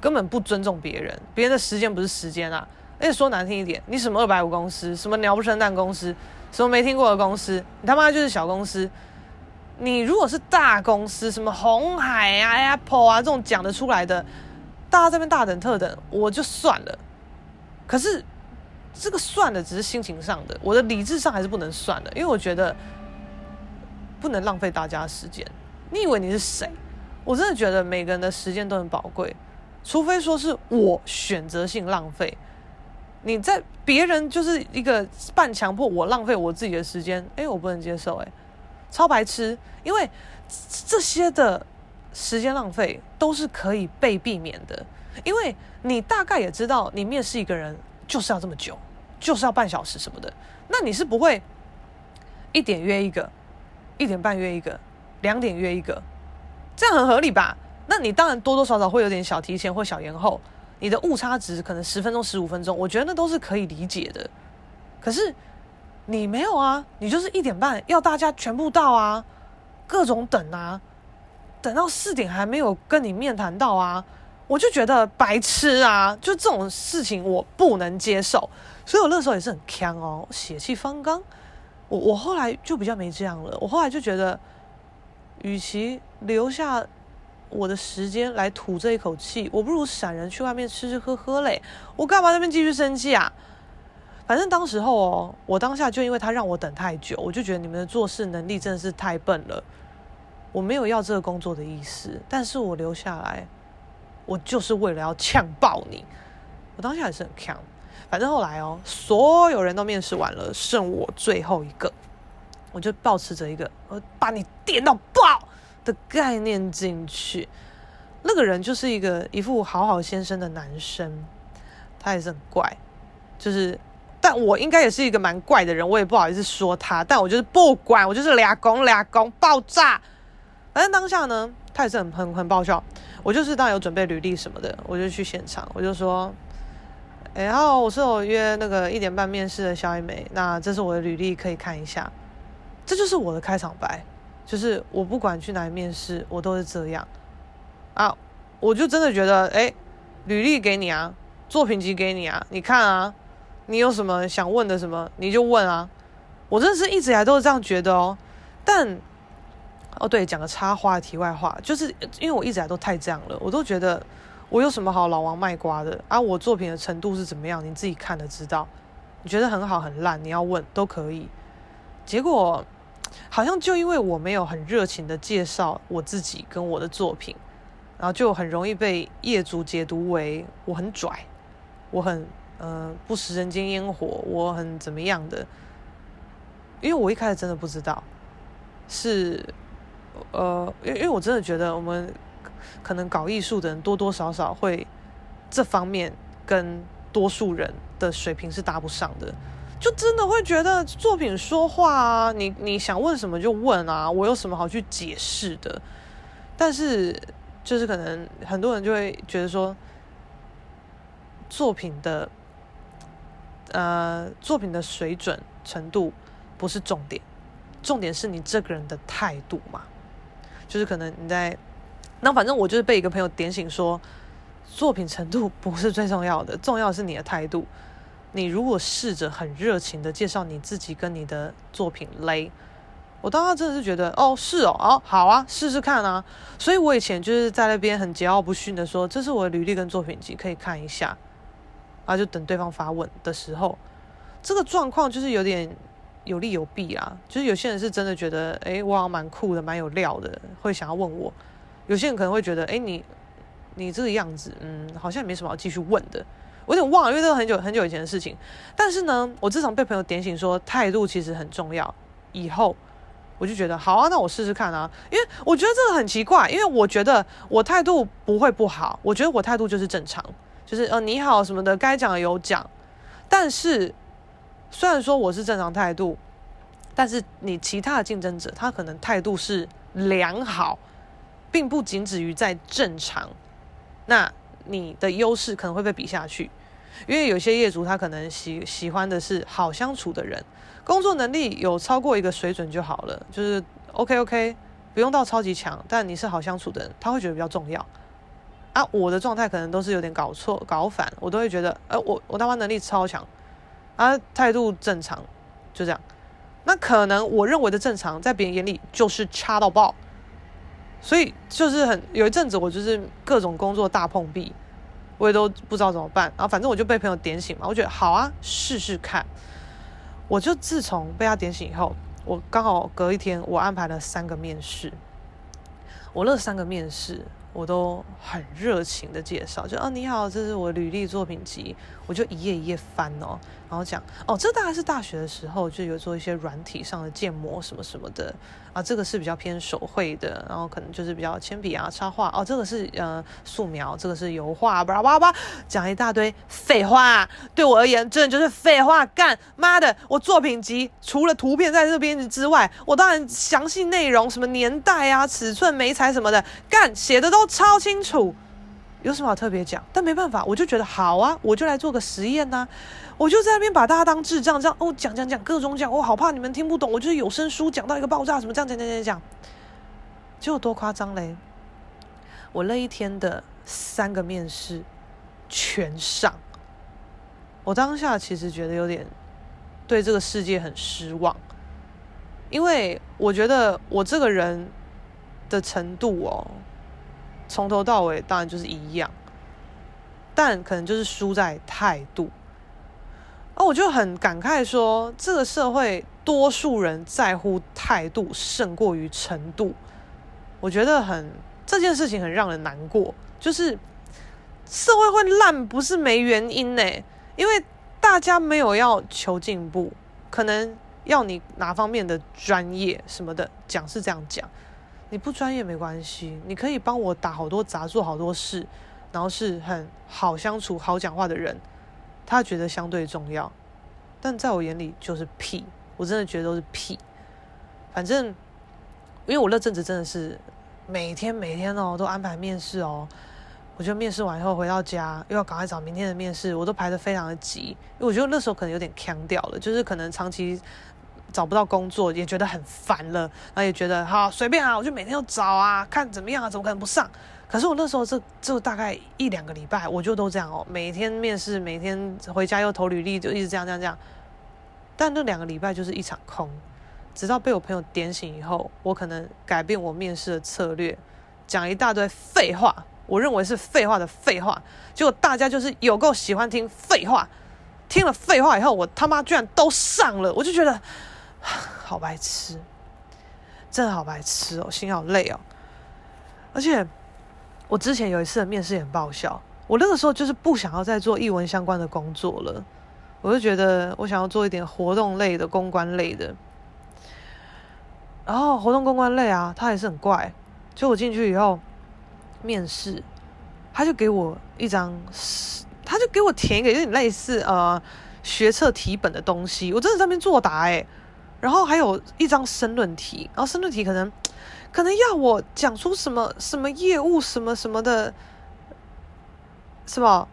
根本不尊重别人，别人的时间不是时间啊！而且说难听一点，你什么二百五公司，什么鸟不生蛋公司，什么没听过的公司，你他妈就是小公司。你如果是大公司，什么红海啊、Apple 啊这种讲得出来的，大家这边大等特等，我就算了。可是这个算了，只是心情上的，我的理智上还是不能算的，因为我觉得不能浪费大家的时间。你以为你是谁？我真的觉得每个人的时间都很宝贵，除非说是我选择性浪费。你在别人就是一个半强迫我浪费我自己的时间，哎，我不能接受，哎。超白痴，因为这些的时间浪费都是可以被避免的，因为你大概也知道，你面试一个人就是要这么久，就是要半小时什么的，那你是不会一点约一个，一点半约一个，两点约一个，这样很合理吧？那你当然多多少少会有点小提前或小延后，你的误差值可能十分钟、十五分钟，我觉得那都是可以理解的，可是。你没有啊，你就是一点半要大家全部到啊，各种等啊，等到四点还没有跟你面谈到啊，我就觉得白痴啊，就这种事情我不能接受，所以我那时候也是很呛哦，血气方刚。我我后来就比较没这样了，我后来就觉得，与其留下我的时间来吐这一口气，我不如闪人去外面吃吃喝喝嘞，我干嘛那边继续生气啊？反正当时候哦，我当下就因为他让我等太久，我就觉得你们的做事能力真的是太笨了。我没有要这个工作的意思，但是我留下来，我就是为了要呛爆你。我当下也是很呛。反正后来哦，所有人都面试完了，剩我最后一个，我就抱持着一个我把你电到爆的概念进去。那个人就是一个一副好好先生的男生，他也是很怪，就是。但我应该也是一个蛮怪的人，我也不好意思说他，但我就是不管，我就是俩攻俩攻爆炸。反正当下呢，他也是很很很爆笑。我就是当有准备履历什么的，我就去现场，我就说，哎，然后我是我约那个一点半面试的小一梅，那这是我的履历，可以看一下。这就是我的开场白，就是我不管去哪里面试，我都是这样啊。我就真的觉得，哎，履历给你啊，作品集给你啊，你看啊，你有什么想问的什么，你就问啊。我真的是一直以来都是这样觉得哦。但，哦对，讲个插话的题外话，就是因为我一直都太这样了，我都觉得。我有什么好老王卖瓜的啊？我作品的程度是怎么样？你自己看了知道。你觉得很好很烂，你要问都可以。结果好像就因为我没有很热情的介绍我自己跟我的作品，然后就很容易被业主解读为我很拽，我很呃不食人间烟火，我很怎么样的。因为我一开始真的不知道，是呃，因因为我真的觉得我们。可能搞艺术的人多多少少会这方面跟多数人的水平是搭不上的，就真的会觉得作品说话啊，你你想问什么就问啊，我有什么好去解释的？但是就是可能很多人就会觉得说，作品的呃作品的水准程度不是重点，重点是你这个人的态度嘛，就是可能你在。那反正我就是被一个朋友点醒说，作品程度不是最重要的，重要是你的态度。你如果试着很热情的介绍你自己跟你的作品嘞，我当时真的是觉得，哦，是哦，哦，好啊，试试看啊。所以我以前就是在那边很桀骜不驯的说，这是我的履历跟作品集，可以看一下。啊，就等对方发问的时候，这个状况就是有点有利有弊啊。就是有些人是真的觉得，哎，哇蛮酷的，蛮有料的，会想要问我。有些人可能会觉得，哎，你你这个样子，嗯，好像也没什么要继续问的。我有点忘了，因为这个很久很久以前的事情。但是呢，我自从被朋友点醒说态度其实很重要以后，我就觉得好啊，那我试试看啊。因为我觉得这个很奇怪，因为我觉得我态度不会不好，我觉得我态度就是正常，就是呃你好什么的，该讲的有讲。但是虽然说我是正常态度，但是你其他的竞争者他可能态度是良好。并不仅止于在正常，那你的优势可能会被比下去，因为有些业主他可能喜喜欢的是好相处的人，工作能力有超过一个水准就好了，就是 OK OK，不用到超级强，但你是好相处的人，他会觉得比较重要。啊，我的状态可能都是有点搞错、搞反，我都会觉得，呃，我我他妈能力超强，啊，态度正常，就这样。那可能我认为的正常，在别人眼里就是差到爆。所以就是很有一阵子，我就是各种工作大碰壁，我也都不知道怎么办。然后反正我就被朋友点醒嘛，我觉得好啊，试试看。我就自从被他点醒以后，我刚好隔一天，我安排了三个面试。我那三个面试。我都很热情的介绍，就哦，你好，这是我履历作品集，我就一页一页翻哦，然后讲哦，这大概是大学的时候就有做一些软体上的建模什么什么的。啊，这个是比较偏手绘的，然后可能就是比较铅笔啊插画。哦，这个是呃素描，这个是油画，巴拉巴拉，讲一大堆废话，对我而言真的就是废话，干。妈的，我作品集除了图片在这边之外，我当然详细内容什么年代啊、尺寸、媒材什么的，干写的都。超清楚，有什么好特别讲？但没办法，我就觉得好啊，我就来做个实验呐、我就在那边把大家当智障，这样哦，讲讲讲各种讲，我好怕你们听不懂。我就是有声书讲到一个爆炸，什么这样讲讲讲讲，结果多夸张嘞！我那一天的三个面试全上，我当下其实觉得有点对这个世界很失望，因为我觉得我这个人的程度哦。从头到尾当然就是一样，但可能就是输在态度。哦，我就很感慨说，这个社会多数人在乎态度胜过于程度，我觉得很这件事情很让人难过。就是社会会烂不是没原因呢，因为大家没有要求进步，可能要你哪方面的专业什么的讲是这样讲。你不专业没关系，你可以帮我打好多杂，做好多事，然后是很好相处、好讲话的人，他觉得相对重要，但在我眼里就是屁，我真的觉得都是屁。反正，因为我那阵子真的是每天每天哦都安排面试哦，我就面试完以后回到家，又要赶快找明天的面试，我都排得非常的急，因为我觉得那时候可能有点腔掉了，就是可能长期找不到工作，也觉得很烦了，然后也觉得好随便啊，我就每天要找啊，看怎么样啊，怎么可能不上？可是我那时候这这大概一两个礼拜，我就都这样哦，每天面试，每天回家又投履历，就一直这样这样这样。但那两个礼拜就是一场空，直到被我朋友点醒以后，我可能改变我面试的策略，讲一大堆废话。我认为是废话的废话，结果大家就是有够喜欢听废话，听了废话以后，我他妈居然都上了，我就觉得 好白痴，真的好白痴哦，心好累哦。而且我之前有一次的面试也很爆笑，我那个时候就是不想要再做译文相关的工作了，我就觉得我想要做一点活动类的、公关类的。然后活动公关类啊，他也是很怪，就我进去以后。面试，他就给我一张，他就给我填一个有点类似呃学测题本的东西，我真的在那边作答诶，然后还有一张申论题，然后申论题可能可能要我讲出什么什么业务什么什么的，是吧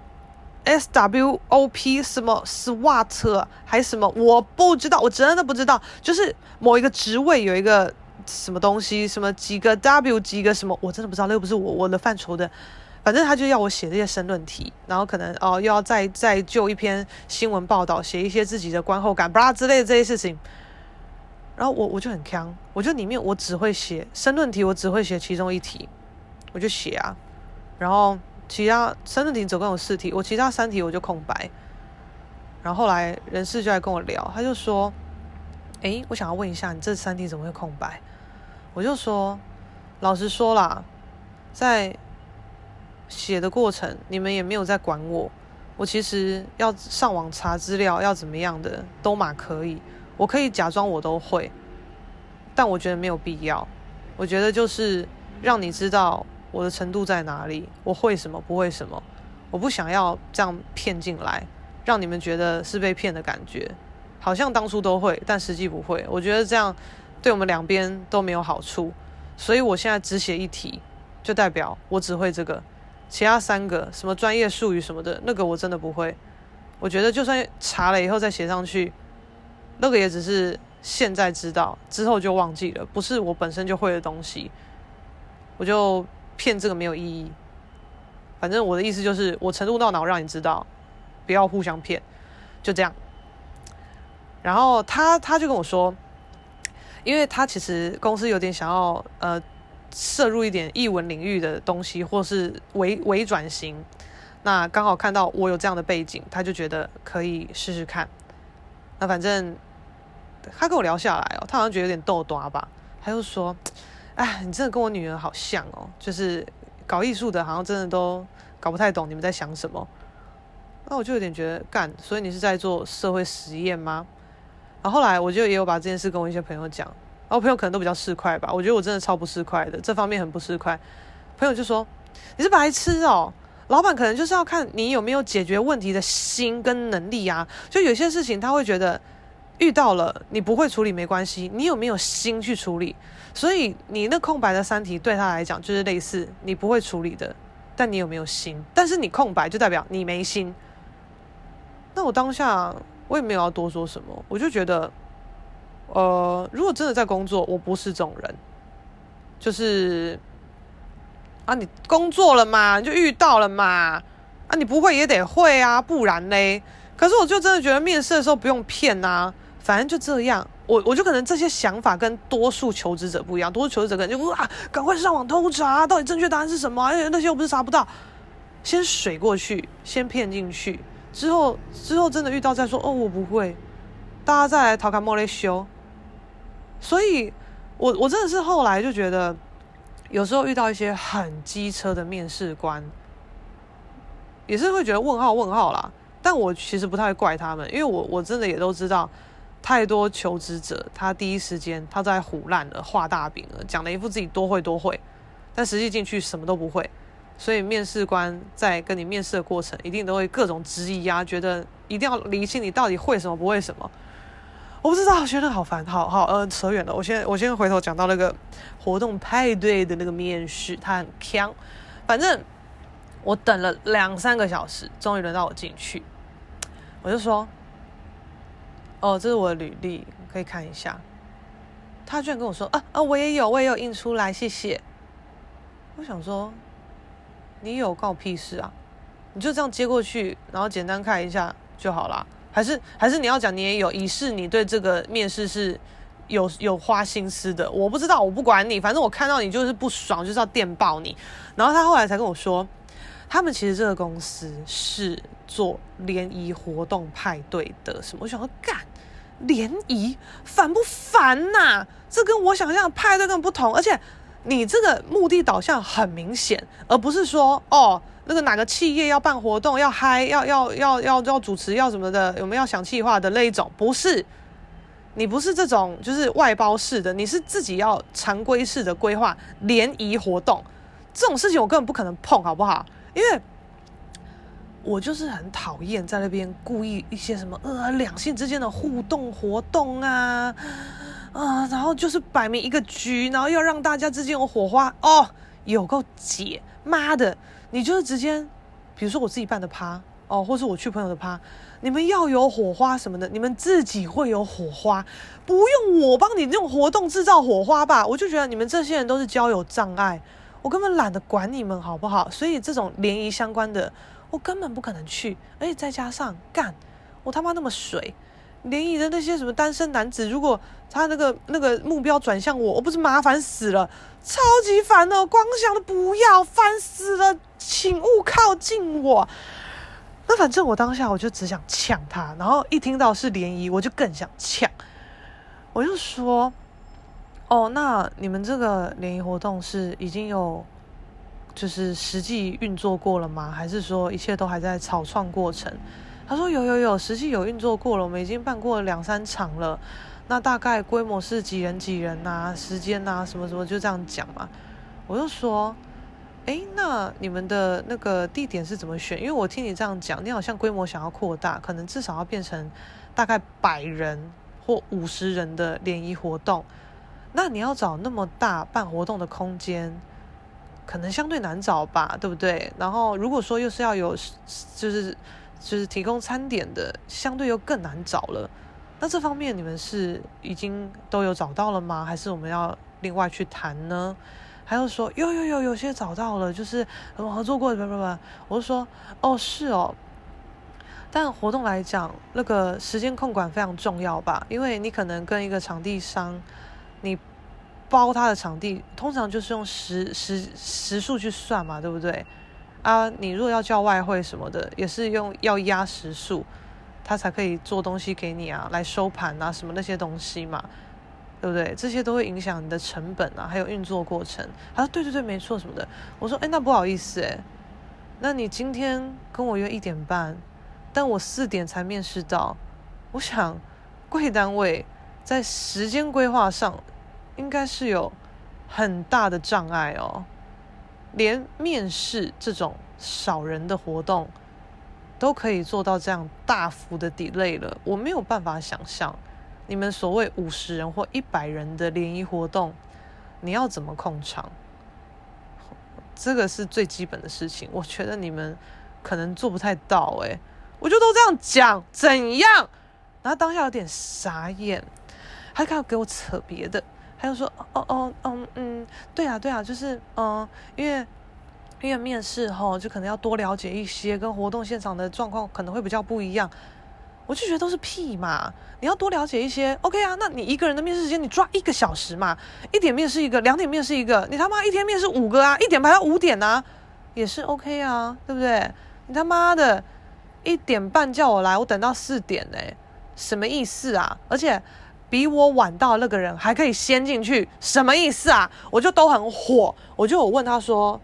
？SWOP 什么 SWOT 还什么？我不知道，我真的不知道，就是某一个职位有一个。什么东西？什么几个 W 几个什么？我真的不知道，那又不是我我的范畴的。反正他就要我写这些申论题，然后可能哦又要再再就一篇新闻报道写一些自己的观后感，巴拉之类的这些事情。然后我我就很锵，我就里面我只会写申论题，我只会写其中一题，我就写啊。然后其他申论题总共有四题，我其他三题我就空白。然后后来人事就来跟我聊，他就说：“诶，我想要问一下，你这三题怎么会空白？”我就说，老实说啦，在写的过程，你们也没有在管我。我其实要上网查资料，要怎么样的都嘛可以。我可以假装我都会，但我觉得没有必要。我觉得就是让你知道我的程度在哪里，我会什么，不会什么。我不想要这样骗进来，让你们觉得是被骗的感觉，好像当初都会，但实际不会。我觉得这样。对我们两边都没有好处，所以我现在只写一题，就代表我只会这个，其他三个什么专业术语什么的，那个我真的不会。我觉得就算查了以后再写上去，那个也只是现在知道，之后就忘记了，不是我本身就会的东西，我就骗这个没有意义。反正我的意思就是，我程度到哪我让你知道，不要互相骗，就这样。然后他他就跟我说。因为他其实公司有点想要呃摄入一点艺文领域的东西，或是微微转型，那刚好看到我有这样的背景，他就觉得可以试试看。那反正他跟我聊下来哦，他好像觉得有点逗短吧，他就说：“哎，你真的跟我女儿好像哦，就是搞艺术的，好像真的都搞不太懂你们在想什么。”那我就有点觉得干，所以你是在做社会实验吗？然后后来我就也有把这件事跟我一些朋友讲，然后朋友可能都比较市侩吧，我觉得我真的超不市侩的，这方面很不市侩。朋友就说：“你是白痴哦，老板可能就是要看你有没有解决问题的心跟能力啊。就有些事情他会觉得遇到了你不会处理没关系，你有没有心去处理？所以你那空白的三题对他来讲就是类似你不会处理的，但你有没有心？但是你空白就代表你没心。那我当下。我也没有要多说什么，我就觉得，呃，如果真的在工作，我不是这种人，就是啊，你工作了嘛，你就遇到了嘛，啊，你不会也得会啊，不然嘞。可是我就真的觉得面试的时候不用骗啊，反正就这样。我我就可能这些想法跟多数求职者不一样，多数求职者可能就啊，赶快上网偷查，到底正确答案是什么？哎，那些又不是查不到，先水过去，先骗进去。之后，之后真的遇到再说哦，我不会，大家再来讨卡莫雷修。所以，我我真的是后来就觉得，有时候遇到一些很机车的面试官，也是会觉得问号问号啦。但我其实不太怪他们，因为我我真的也都知道，太多求职者他第一时间他在胡乱了，画大饼了，讲了一副自己多会多会，但实际进去什么都不会。所以面试官在跟你面试的过程，一定都会各种质疑啊，觉得一定要厘清你到底会什么不会什么。我不知道，觉得好烦，好好呃扯远了。我先我先回头讲到那个活动派对的那个面试，他很锵。反正我等了两三个小时，终于轮到我进去。我就说：“哦，这是我的履历，可以看一下。”他居然跟我说：“啊啊，我也有，我也有印出来，谢谢。”我想说：“你有告屁事啊？你就这样接过去，然后简单看一下就好啦。还是还是你要讲你也有，以示你对这个面试是有有花心思的？我不知道，我不管你，反正我看到你就是不爽，就是要电爆你。”然后他后来才跟我说。他们其实这个公司是做联谊活动派对的，什么？我想说，干联谊烦不烦呐、啊？这跟我想象的派对更不同。而且你这个目的导向很明显，而不是说哦，那个哪个企业要办活动要嗨，要要要要要主持要什么的，有没有想企划的那一种？不是，你不是这种，就是外包式的，你是自己要常规式的规划联谊活动这种事情，我根本不可能碰，好不好？因为我就是很讨厌在那边故意一些什么呃两性之间的互动活动啊啊，然后就是摆明一个局，然后要让大家之间有火花哦，有够解妈的！你就是直接，比如说我自己办的趴哦，或是我去朋友的趴，你们要有火花什么的，你们自己会有火花，不用我帮你这种活动制造火花吧？我就觉得你们这些人都是交友障碍。我根本懒得管你们好不好？所以这种联谊相关的，我根本不可能去。而且再加上干，我他妈那么水，联谊的那些什么单身男子，如果他那个那个目标转向我，我不是麻烦死了，超级烦的，光想的不要，烦死了，请勿靠近我。那反正我当下我就只想呛他，然后一听到是联谊，我就更想呛，我就说。哦，那你们这个联谊活动是已经有就是实际运作过了吗？还是说一切都还在草创过程？他说有有有，实际有运作过了，我们已经办过两三场了。那大概规模是几人几人呐？时间呐？什么什么就这样讲嘛。我就说，哎，那你们的那个地点是怎么选？因为我听你这样讲，你好像规模想要扩大，可能至少要变成大概百人或五十人的联谊活动。那你要找那么大办活动的空间，可能相对难找吧，对不对？然后如果说又是要有，就是就是提供餐点的，相对又更难找了。那这方面你们是已经都有找到了吗？还是我们要另外去谈呢？还有说有有有有些找到了，就是我们合作过的，不不不，我就说哦是哦。但活动来讲，那个时间控管非常重要吧，因为你可能跟一个场地商。你包他的场地，通常就是用时时时数去算嘛，对不对？啊，你如果要叫外汇什么的，也是用要压时数，他才可以做东西给你啊，来收盘啊，什么那些东西嘛，对不对？这些都会影响你的成本啊，还有运作过程。他说对对对，没错什么的。我说哎，那不好意思哎，那你今天跟我约一点半，但我四点才面试到，我想贵单位在时间规划上。应该是有很大的障碍哦，连面试这种少人的活动都可以做到这样大幅的 delay 了，我没有办法想象你们所谓五十人或一百人的联谊活动，你要怎么控场？这个是最基本的事情，我觉得你们可能做不太到诶，我就都这样讲，怎样？然后当下有点傻眼，他开始给我扯别的。他就说：“哦哦嗯嗯，对啊对啊，就是嗯，因为因为面试齁，就可能要多了解一些，跟活动现场的状况可能会比较不一样。我就觉得都是屁嘛！你要多了解一些，OK 啊？那你一个人的面试时间，你抓一个小时嘛？一点面试一个，两点面试一个，你他妈一天面试五个啊？一点排到五点啊，也是 OK 啊，对不对？你他妈的一点半叫我来，我等到四点呢，什么意思啊？而且。”比我晚到那个人还可以先进去，什么意思啊？我就都很火，我就有问他说，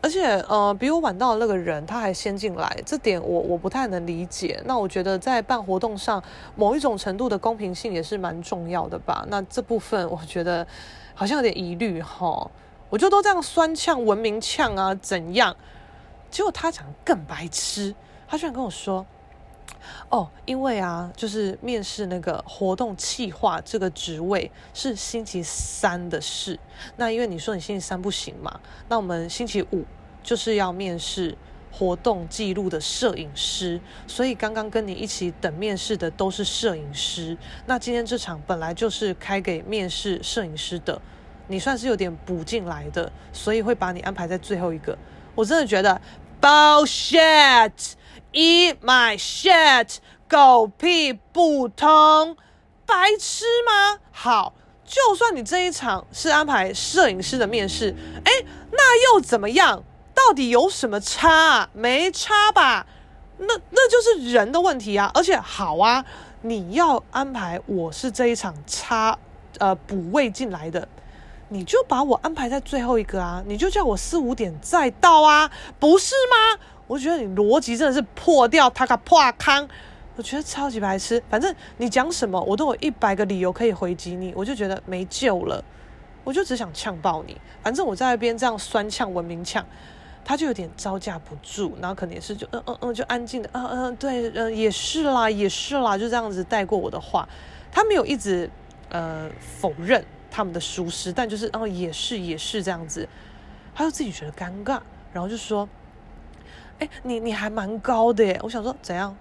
而且呃，比我晚到那个人他还先进来，这点我我不太能理解。那我觉得在办活动上，某一种程度的公平性也是蛮重要的吧？那这部分我觉得好像有点疑虑哈。我就都这样酸呛、文明呛啊，怎样？结果他讲更白痴，他居然跟我说。哦，因为啊，就是面试那个活动企划这个职位是星期三的事。那因为你说你星期三不行嘛，那我们星期五就是要面试活动记录的摄影师，所以刚刚跟你一起等面试的都是摄影师。那今天这场本来就是开给面试摄影师的，你算是有点补进来的，所以会把你安排在最后一个。我真的觉得 bullshit，eat my shit，狗屁不通，白痴吗？好。就算你这一场是安排摄影师的面试，哎，那又怎么样？到底有什么差啊？没差吧？那那就是人的问题啊！而且好啊，你要安排我是这一场差呃补位进来的，你就把我安排在最后一个啊！你就叫我四五点再到啊，不是吗？我觉得你逻辑真的是破掉，他个破康。我觉得超级白痴，反正你讲什么，我都有一百个理由可以回击你，我就觉得没救了，我就只想呛爆你。反正我在那边这样酸呛文明呛，他就有点招架不住，然后可能也是就嗯嗯嗯，就安静的嗯嗯对嗯也是啦也是啦，就这样子带过我的话，他没有一直呃否认他们的舒适，但就是哦也是也是这样子，他就自己觉得尴尬，然后就说，哎你你还蛮高的耶，我想说怎样？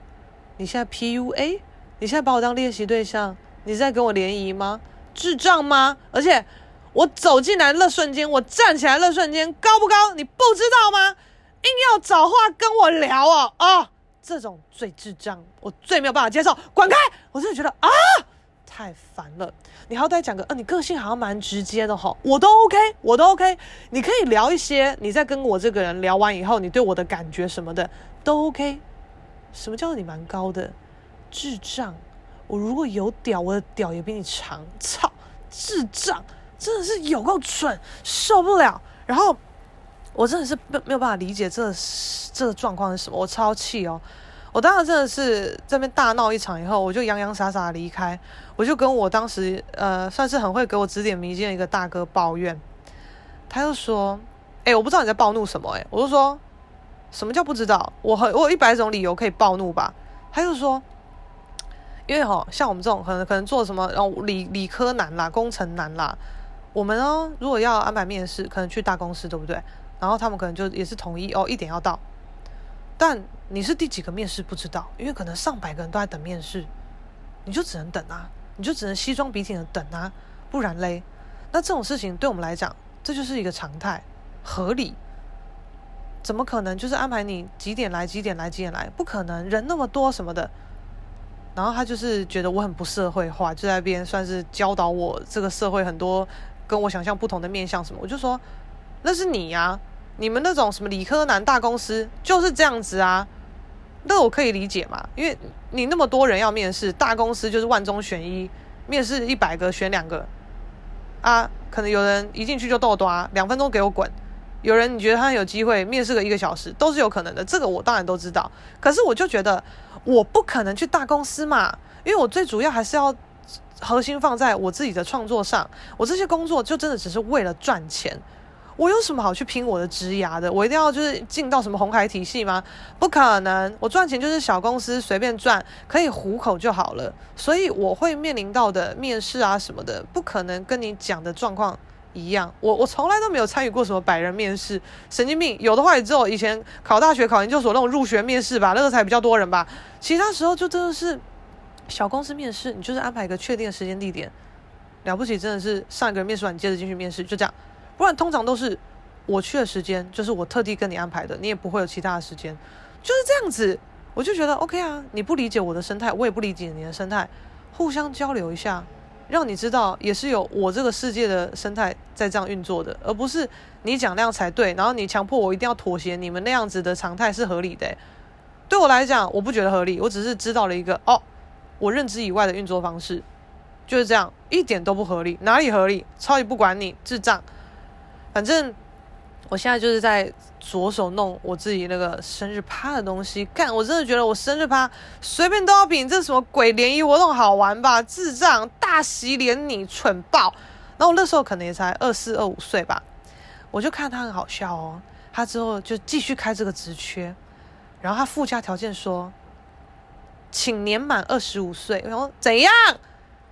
你现在 PUA？你现在把我当练习对象？你是在跟我联谊吗？智障吗？而且我走进来的那瞬间，我站起来的那瞬间，高不高？你不知道吗？硬要找话跟我聊哦哦！这种最智障，我最没有办法接受，滚开！我真的觉得啊，太烦了。你好歹讲个，呃，你个性好像蛮直接的吼，我都 OK，我都 OK。你可以聊一些，你在跟我这个人聊完以后，你对我的感觉什么的都 OK。什么叫做你蛮高的？智障！我如果有屌，我的屌也比你长。操！智障！真的是有够蠢，受不了。然后我真的是没有办法理解这、这个状况是什么，我超气哦！我当时真的是这边大闹一场以后，我就洋洋洒洒的离开，我就跟我当时呃算是很会给我指点迷津的一个大哥抱怨，他就说：“哎，我不知道你在暴怒什么。”哎，我就说。什么叫不知道？我很我有一百种理由可以暴怒吧？他就说，因为哈，像我们这种可能可能做什么，然后理理科男啦、工程男啦，我们呢如果要安排面试，可能去大公司，对不对？然后他们可能就也是统一哦，一点要到。但你是第几个面试不知道，因为可能上百个人都在等面试，你就只能等啊，你就只能西装笔挺的等啊，不然嘞，那这种事情对我们来讲，这就是一个常态，合理。怎么可能？就是安排你几点来，几点来，几点来？不可能，人那么多什么的。然后他就是觉得我很不社会化，就在边算是教导我这个社会很多跟我想象不同的面向什么。我就说那是你呀，你们那种什么理科男大公司就是这样子啊。那我可以理解嘛，因为你那么多人要面试，大公司就是万中选一，面试一百个选两个啊，可能有人一进去就逗抓，两分钟给我滚。有人你觉得他有机会面试个一个小时都是有可能的，这个我当然都知道。可是我就觉得我不可能去大公司嘛，因为我最主要还是要核心放在我自己的创作上。我这些工作就真的只是为了赚钱。我有什么好去拼我的职涯的？我一定要就是进到什么红海体系吗？不可能，我赚钱就是小公司随便赚，可以糊口就好了。所以我会面临到的面试啊什么的，不可能跟你讲的状况一样，我我从来都没有参与过什么百人面试，神经病！有的话也只有以前考大学、考研究所那种入学面试吧，那个才比较多人吧。其他时候就真的是小公司面试，你就是安排一个确定的时间地点，了不起真的是上一个人面试完，你接着进去面试，就这样。不然通常都是我去的时间，就是我特地跟你安排的，你也不会有其他的时间，就是这样子。我就觉得 OK 啊，你不理解我的生态，我也不理解你的生态，互相交流一下。让你知道，也是有我这个世界的生态在这样运作的，而不是你讲那样才对，然后你强迫我一定要妥协。你们那样子的常态是合理的，对我来讲，我不觉得合理。我只是知道了一个哦，我认知以外的运作方式，就是这样，一点都不合理，哪里合理？超级不管你，智障，反正。我现在就是在着手弄我自己那个生日趴的东西，干！我真的觉得我生日趴随便都要比这什么鬼联谊活动好玩吧？智障，大喜连你蠢爆！然后我那时候可能也才二四二五岁吧，我就看他很好笑哦。他之后就继续开这个职缺，然后他附加条件说，请年满二十五岁。然后怎样？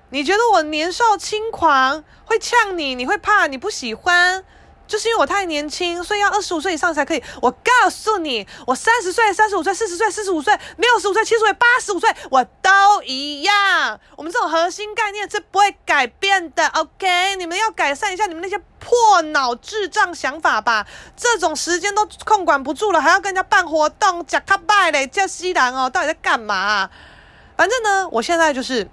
你觉得我年少轻狂会呛你？你会怕？你不喜欢？就是因为我太年轻，所以要二十五岁以上才可以。我告诉你，我三十岁、三十五岁、四十岁、四十五岁、六十五岁、七十岁、八十五岁，我都一样。我们这种核心概念是不会改变的。OK，你们要改善一下你们那些破脑智障想法吧。这种时间都控管不住了，还要跟人家办活动，假卡拜嘞，叫西兰哦，到底在干嘛？反正呢，我现在就是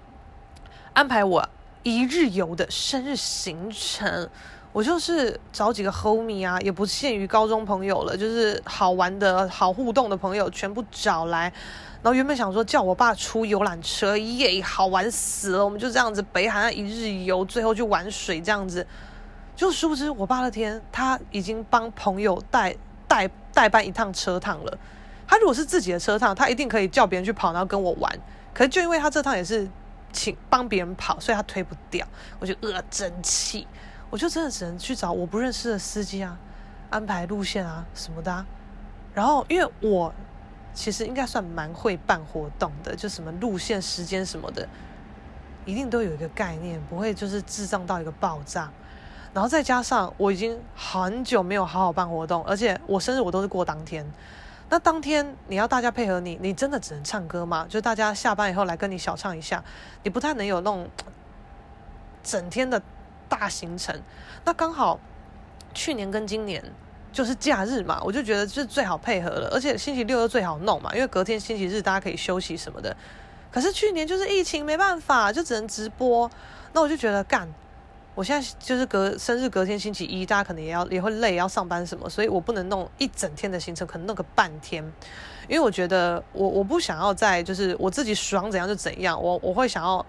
安排我一日游的生日行程。我就是找几个 homie 啊，也不限于高中朋友了，就是好玩的好互动的朋友全部找来。然后原本想说叫我爸出游览车，耶，好玩死了！我们就这样子北海岸一日游，最后去玩水这样子。就殊不知我爸那天他已经帮朋友代代代办一趟车趟了。他如果是自己的车趟，他一定可以叫别人去跑，然后跟我玩。可是就因为他这趟也是请帮别人跑，所以他推不掉，我就呃真气。我就真的只能去找我不认识的司机啊，安排路线啊什么的啊。然后因为我其实应该算蛮会办活动的，就什么路线、时间什么的，一定都有一个概念，不会就是智障到一个爆炸。然后再加上我已经很久没有好好办活动，而且我生日我都是过当天。那当天你要大家配合你，你真的只能唱歌吗？就大家下班以后来跟你小唱一下，你不太能有那种整天的。大行程，那刚好去年跟今年就是假日嘛，我就觉得是最好配合了，而且星期六又最好弄嘛，因为隔天星期日大家可以休息什么的。可是去年就是疫情没办法，就只能直播。那我就觉得干，我现在就是隔生日隔天星期一，大家可能也要也会累，要上班什么，所以我不能弄一整天的行程，可能弄个半天，因为我觉得我我不想要在就是我自己爽怎样就怎样，我我会想要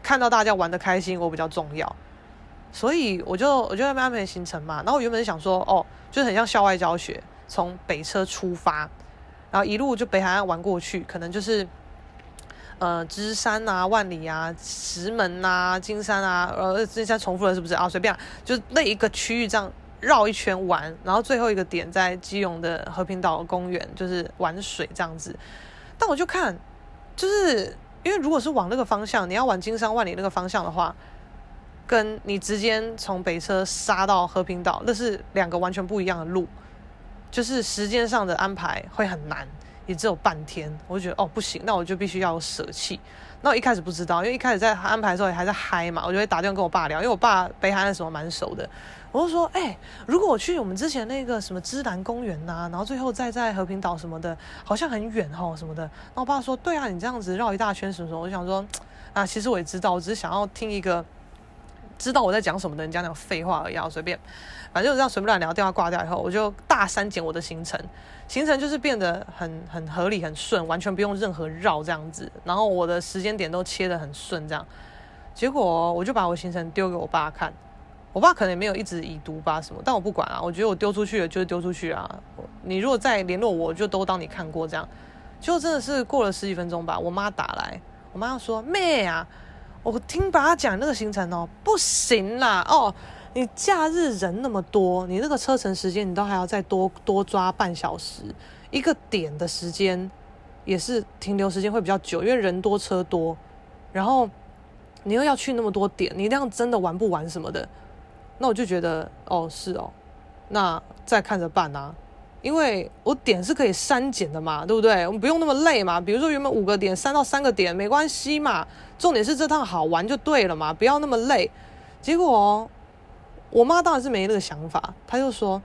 看到大家玩的开心，我比较重要。所以我就我就在安排行程嘛，然后我原本想说，哦，就很像校外教学，从北车出发，然后一路就北海岸玩过去，可能就是，呃，芝山啊、万里啊、石门啊、金山啊，呃，这下重复了是不是啊？随便，就那一个区域这样绕一圈玩，然后最后一个点在基隆的和平岛公园，就是玩水这样子。但我就看，就是因为如果是往那个方向，你要往金山万里那个方向的话。跟你直接从北车杀到和平岛，那是两个完全不一样的路，就是时间上的安排会很难，也只有半天。我就觉得哦不行，那我就必须要舍弃。那我一开始不知道，因为一开始在安排的时候也还在嗨嘛，我就会打电话跟我爸聊，因为我爸北海岸什么蛮熟的。我就说，哎、如果我去我们之前那个什么芝兰公园呐、然后最后再在和平岛什么的，好像很远哦什么的。然后我爸说，对啊，你这样子绕一大圈什么什么，我想说，啊，其实我也知道，我只是想要听一个。知道我在讲什么的人讲点废话而已，随便，反正就这样随便乱聊。电话挂掉以后，我就大删减我的行程，行程就是变得很很合理、很顺，完全不用任何绕这样子。然后我的时间点都切得很顺，这样。结果我就把我行程丢给我爸看，我爸可能也没有一直已读吧什么，但我不管啊，我觉得我丢出去了就是丢出去啊。你如果再联络我，就都当你看过这样。就真的是过了十几分钟吧，我妈打来，我妈说妹啊。我听爸爸讲那个行程哦，不行啦哦，你假日人那么多，你那个车程时间你都还要再多多抓半小时，一个点的时间也是停留时间会比较久，因为人多车多，然后你又要去那么多点，你那样真的玩不完什么的，那我就觉得哦是哦，那再看着办啊。因为我点是可以删减的嘛，对不对？我们不用那么累嘛。比如说原本五个点删到三个点，没关系嘛。重点是这趟好玩就对了嘛，不要那么累。结果我妈当然是没那个想法，她就说：“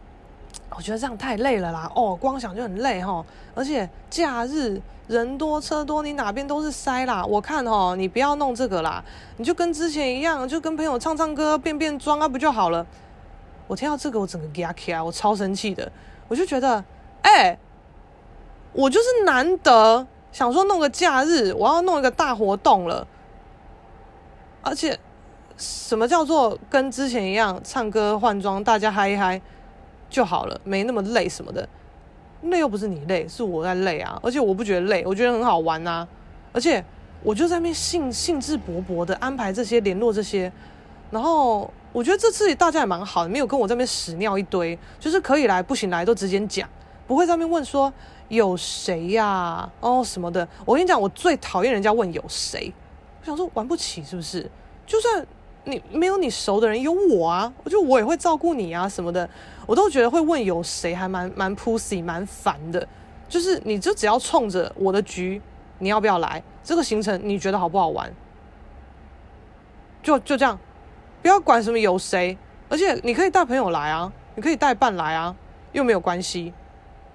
我觉得这样太累了啦，哦，光想就很累哈。而且假日人多车多，你哪边都是塞啦。我看哦，你不要弄这个啦，你就跟之前一样，就跟朋友唱唱歌、变变装啊，不就好了？”我听到这个，我整个给他起来，我超生气的。我就觉得，哎、我就是难得想说弄个假日，我要弄一个大活动了，而且什么叫做跟之前一样唱歌换装，大家嗨一嗨就好了，没那么累什么的。累又不是你累，是我在累啊！而且我不觉得累，我觉得很好玩啊！而且我就在那边兴兴致勃勃的安排这些联络这些，然后。我觉得这次大家也蛮好的，没有跟我这边屎尿一堆，就是可以来不行来都直接讲，不会在那边问说有谁呀、哦什么的。我跟你讲，我最讨厌人家问有谁，我想说玩不起是不是？就算你没有你熟的人，有我啊，我就我也会照顾你啊什么的，我都觉得会问有谁还蛮蛮 pussy 蛮烦的，就是你就只要冲着我的局，你要不要来？这个行程你觉得好不好玩？就就这样，不要管什么有谁，而且你可以带朋友来啊，你可以带伴来啊，又没有关系。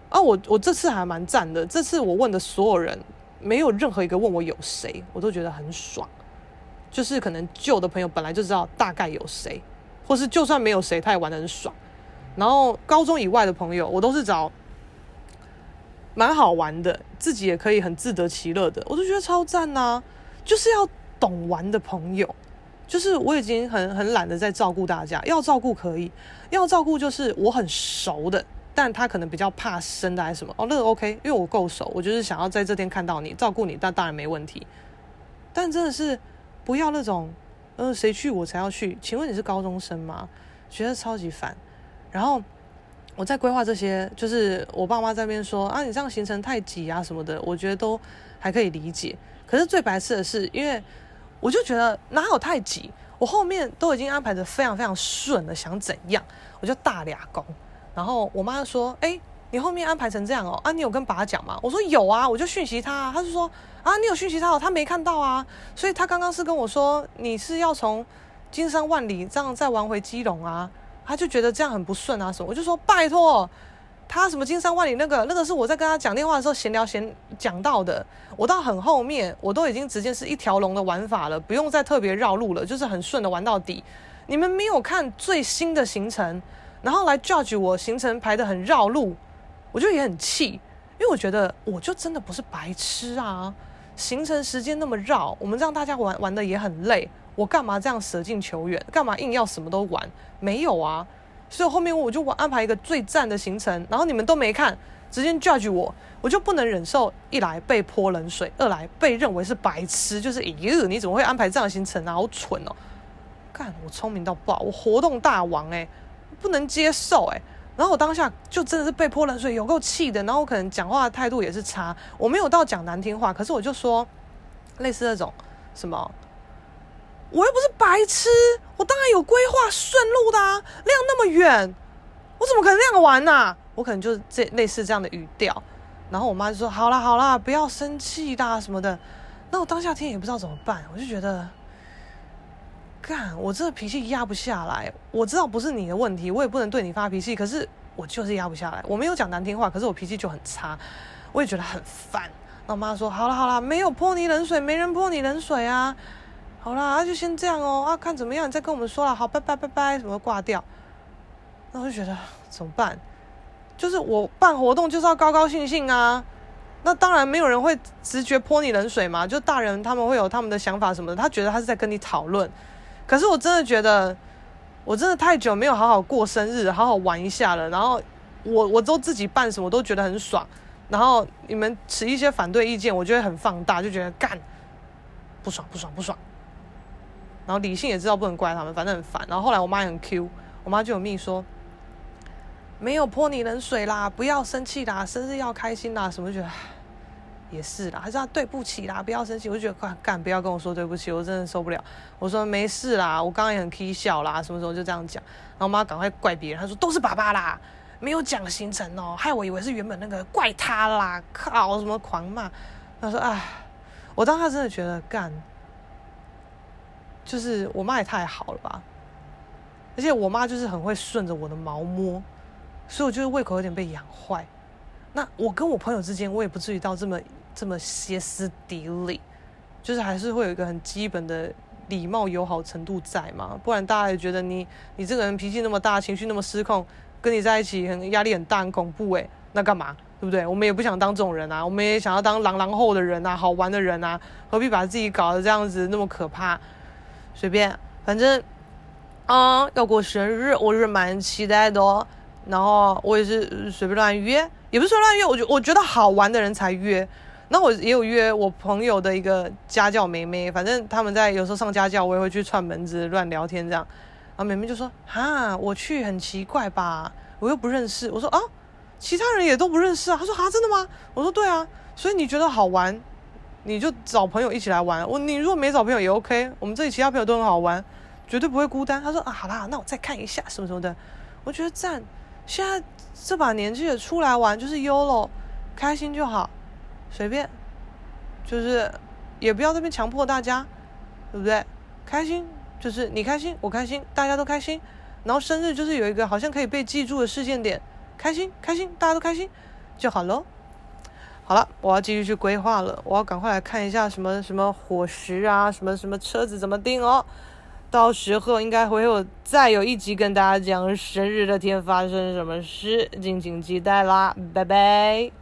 啊，我我这次还蛮赞的，这次我问的所有人，没有任何一个问我有谁，我都觉得很爽。就是可能旧的朋友本来就知道大概有谁，或是就算没有谁，他也玩得很爽。然后高中以外的朋友，我都是找蛮好玩的，自己也可以很自得其乐的，我都觉得超赞呐。就是要懂玩的朋友。就是我已经很很懒得再照顾大家，要照顾可以，要照顾就是我很熟的，但他可能比较怕生的还是什么哦，那 OK，因为我够熟，我就是想要在这天看到你，照顾你，但当然没问题。但真的是不要那种，呃，谁去我才要去？请问你是高中生吗？觉得超级烦。然后我在规划这些，就是我爸妈在边说啊，你这样行程太挤啊什么的，我觉得都还可以理解。可是最白痴的是，因为。我就觉得哪有太急，我后面都已经安排得非常非常顺了，想怎样我就大俩工。然后我妈说：“哎、你后面安排成这样哦，啊，你有跟爸讲吗？”我说：“有啊，我就讯息他、”他就说：“啊，你有讯息他哦，他没看到啊。”所以他刚刚是跟我说：“你是要从金山万里这样再玩回基隆啊？”他就觉得这样很不顺啊什么。我就说：“拜托。”他什么金山万里那个那个是我在跟他讲电话的时候闲聊闲讲到的，我到很后面我都已经直接是一条龙的玩法了，不用再特别绕路了，就是很顺的玩到底。你们没有看最新的行程，然后来 judge 我行程排得很绕路，我就也很气，因为我觉得我就真的不是白痴啊，行程时间那么绕，我们让大家玩玩的也很累，我干嘛这样舍近求远，干嘛硬要什么都玩？没有啊。所以后面我就安排一个最赞的行程，然后你们都没看，直接 judge 我，我就不能忍受一来被泼冷水，二来被认为是白痴，就是咦，你怎么会安排这样行程啊？好蠢哦！干，我聪明到爆，我活动大王哎，不能接受哎。然后我当下就真的是被泼冷水，有够气的。然后我可能讲话态度也是差，我没有到讲难听话，可是我就说类似那种什么。我又不是白痴，我当然有规划顺路的啊！量那么远，我怎么可能那样玩呢、啊？我可能就是这类似这样的语调。然后我妈就说：“好啦好啦，不要生气啦什么的。”那我当下听也不知道怎么办，我就觉得，干，我这脾气压不下来。我知道不是你的问题，我也不能对你发脾气，可是我就是压不下来。我没有讲难听话，可是我脾气就很差，我也觉得很烦。那我妈说：“好啦好啦，没有泼你冷水，没人泼你冷水啊。”好啦，那就先这样哦。啊，看怎么样，你再跟我们说了。好，拜拜拜拜，什么挂掉？那我就觉得怎么办？就是我办活动就是要高高兴兴啊。那当然没有人会直觉泼你冷水嘛。就大人他们会有他们的想法什么的，他觉得他是在跟你讨论。可是我真的觉得，我真的太久没有好好过生日，好好玩一下了。然后我我都自己办什么都觉得很爽。然后你们持一些反对意见，我就会很放大，就觉得干不爽不爽不爽。然后理性也知道不能怪他们，反正很烦。然后后来我妈也很 Q，我妈就有命说，没有泼你冷水啦，不要生气啦，生日要开心啦，什么觉得也是啦，还是要对不起啦，不要生气。我就觉得快干，不要跟我说对不起，我真的受不了。我说没事啦，我刚刚也很 K 笑啦，什么时候就这样讲。然后我妈赶快怪别人，她说都是爸爸啦，没有讲行程哦，害我以为是原本那个怪他啦，靠什么狂骂。她说哎，我当时真的觉得干。就是我妈也太好了吧，而且我妈就是很会顺着我的毛摸，所以我觉得胃口有点被养坏。那我跟我朋友之间，我也不至于到这么这么歇斯底里，就是还是会有一个很基本的礼貌友好程度在嘛，不然大家也觉得你你这个人脾气那么大，情绪那么失控，跟你在一起很压力很大，很恐怖诶，那干嘛？对不对？我们也不想当这种人啊，我们也想要当狼狼后的人啊，好玩的人啊，何必把自己搞得这样子那么可怕？随便，反正，嗯，要过生日，我是蛮期待的哦。然后我也是随便乱约，也不是随便乱约，我觉我觉得好玩的人才约。那我也有约我朋友的一个家教妹妹，反正他们在有时候上家教，我也会去串门子乱聊天这样。然后妹妹就说：“哈，我去很奇怪吧？我又不认识。”我说：“啊，其他人也都不认识啊。”她说：“啊，真的吗？”我说：“对啊。”所以你觉得好玩？你就找朋友一起来玩，我你如果没找朋友也 OK，我们这里其他朋友都很好玩，绝对不会孤单。他说啊，好啦，那我再看一下什么什么的。我觉得赞。现在这把年纪也，出来玩就是 YOLO，开心就好，随便，就是也不要那边强迫大家，对不对？开心就是你开心，我开心，大家都开心。然后生日就是有一个好像可以被记住的事件点，开心开心，大家都开心就好喽。好了，我要继续去规划了，我要赶快来看一下什么什么伙食啊，什么什么车子怎么定哦。到时候应该会有再有一集跟大家讲生日那天发生什么事，敬请期待啦，拜拜。